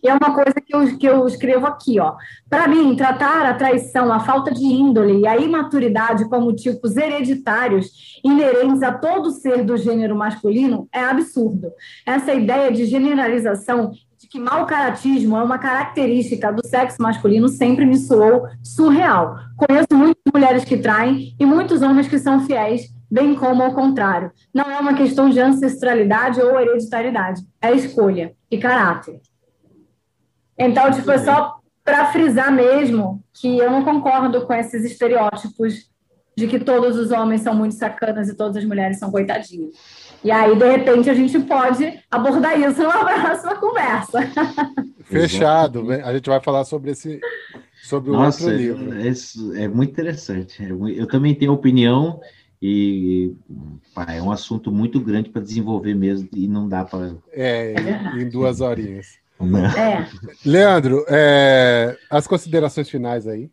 E é uma coisa que eu, que eu escrevo aqui, ó. Para mim, tratar a traição, a falta de índole e a imaturidade como tipos hereditários inerentes a todo ser do gênero masculino é absurdo. Essa ideia de generalização de que mau caratismo é uma característica do sexo masculino sempre me soou surreal. Conheço muitas mulheres que traem e muitos homens que são fiéis bem como ao contrário. Não é uma questão de ancestralidade ou hereditariedade, é escolha e caráter. Então, tipo, é só para frisar mesmo que eu não concordo com esses estereótipos de que todos os homens são muito sacanas e todas as mulheres são coitadinhas. E aí, de repente, a gente pode abordar isso numa próxima conversa. Fechado. A gente vai falar sobre esse sobre o Nossa, outro livro. É, é muito interessante. Eu também tenho opinião e pá, é um assunto muito grande para desenvolver mesmo e não dá para. É, em duas horinhas. É. Leandro, é, as considerações finais aí.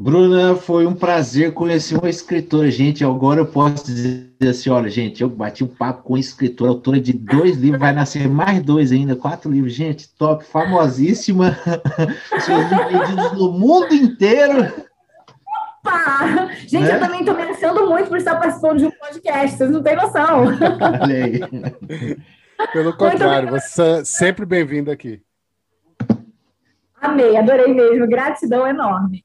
Bruna, foi um prazer conhecer uma escritora, gente. Agora eu posso dizer assim: olha, gente, eu bati um papo com uma escritora, autora de dois livros, vai nascer mais dois ainda, quatro livros, gente, top, famosíssima, seus livros no mundo inteiro. Opa! Gente, né? eu também estou merecendo muito por estar participando de um podcast, vocês não têm noção. Pelo contrário, você é sempre bem-vindo aqui. Amei, adorei mesmo, gratidão enorme.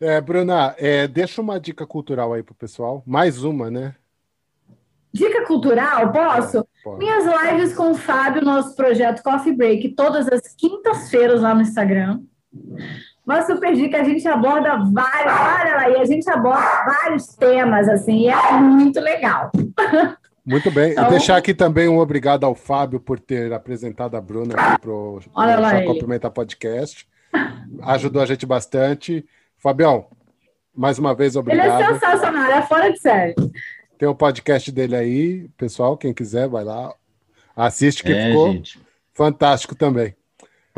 É, Bruna, é, deixa uma dica cultural aí pro pessoal. Mais uma, né? Dica cultural, posso? Pode. Minhas lives com o Fábio, nosso projeto Coffee Break, todas as quintas-feiras lá no Instagram. Uma super dica, a gente aborda vários, olha lá, e a gente aborda vários temas, assim, e é muito legal. Muito bem. Então, deixar aqui também um obrigado ao Fábio por ter apresentado a Bruna aqui para o Complementar Podcast ajudou a gente bastante. Fabião, mais uma vez, obrigado. Ele é sensacional, é fora de série. Tem o um podcast dele aí, pessoal, quem quiser, vai lá, assiste, que é, ficou gente. fantástico também.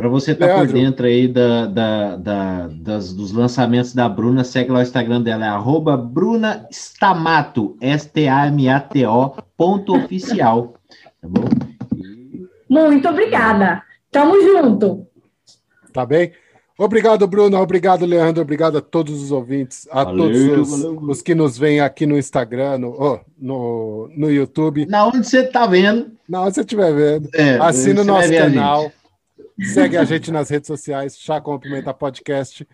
Para você estar tá por dentro aí da, da, da, das, dos lançamentos da Bruna, segue lá o Instagram dela, é arroba Bruna Stamato, S-T-A-M-A-T-O, ponto oficial. Tá bom? Muito obrigada. Tamo junto. Tá bem? Obrigado, Bruno. Obrigado, Leandro. Obrigado a todos os ouvintes, a valeu, todos os, valeu. os, que nos veem aqui no Instagram, no, oh, no, no YouTube. Na onde você está vendo. Na onde você estiver vendo. É, Assina o nosso canal. Segue a gente nas redes sociais, Chá com Pimenta Podcast,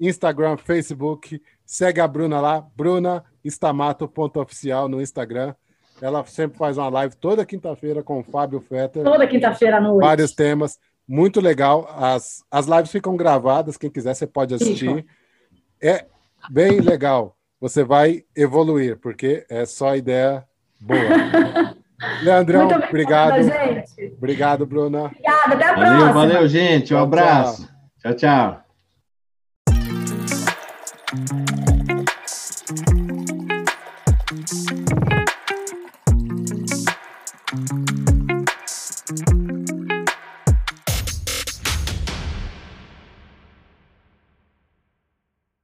Instagram, Facebook. Segue a Bruna lá, Bruna Estamato.oficial no Instagram. Ela sempre faz uma live toda quinta-feira com o Fábio Fetter. Toda quinta-feira à noite. Vários temas muito legal. As, as lives ficam gravadas, quem quiser você pode assistir. É bem legal. Você vai evoluir, porque é só ideia boa. Leandrão, obrigado. Gente. Obrigado, Bruna. Obrigada, até a valeu, próxima. Valeu, gente. Um abraço. tchau. tchau. tchau.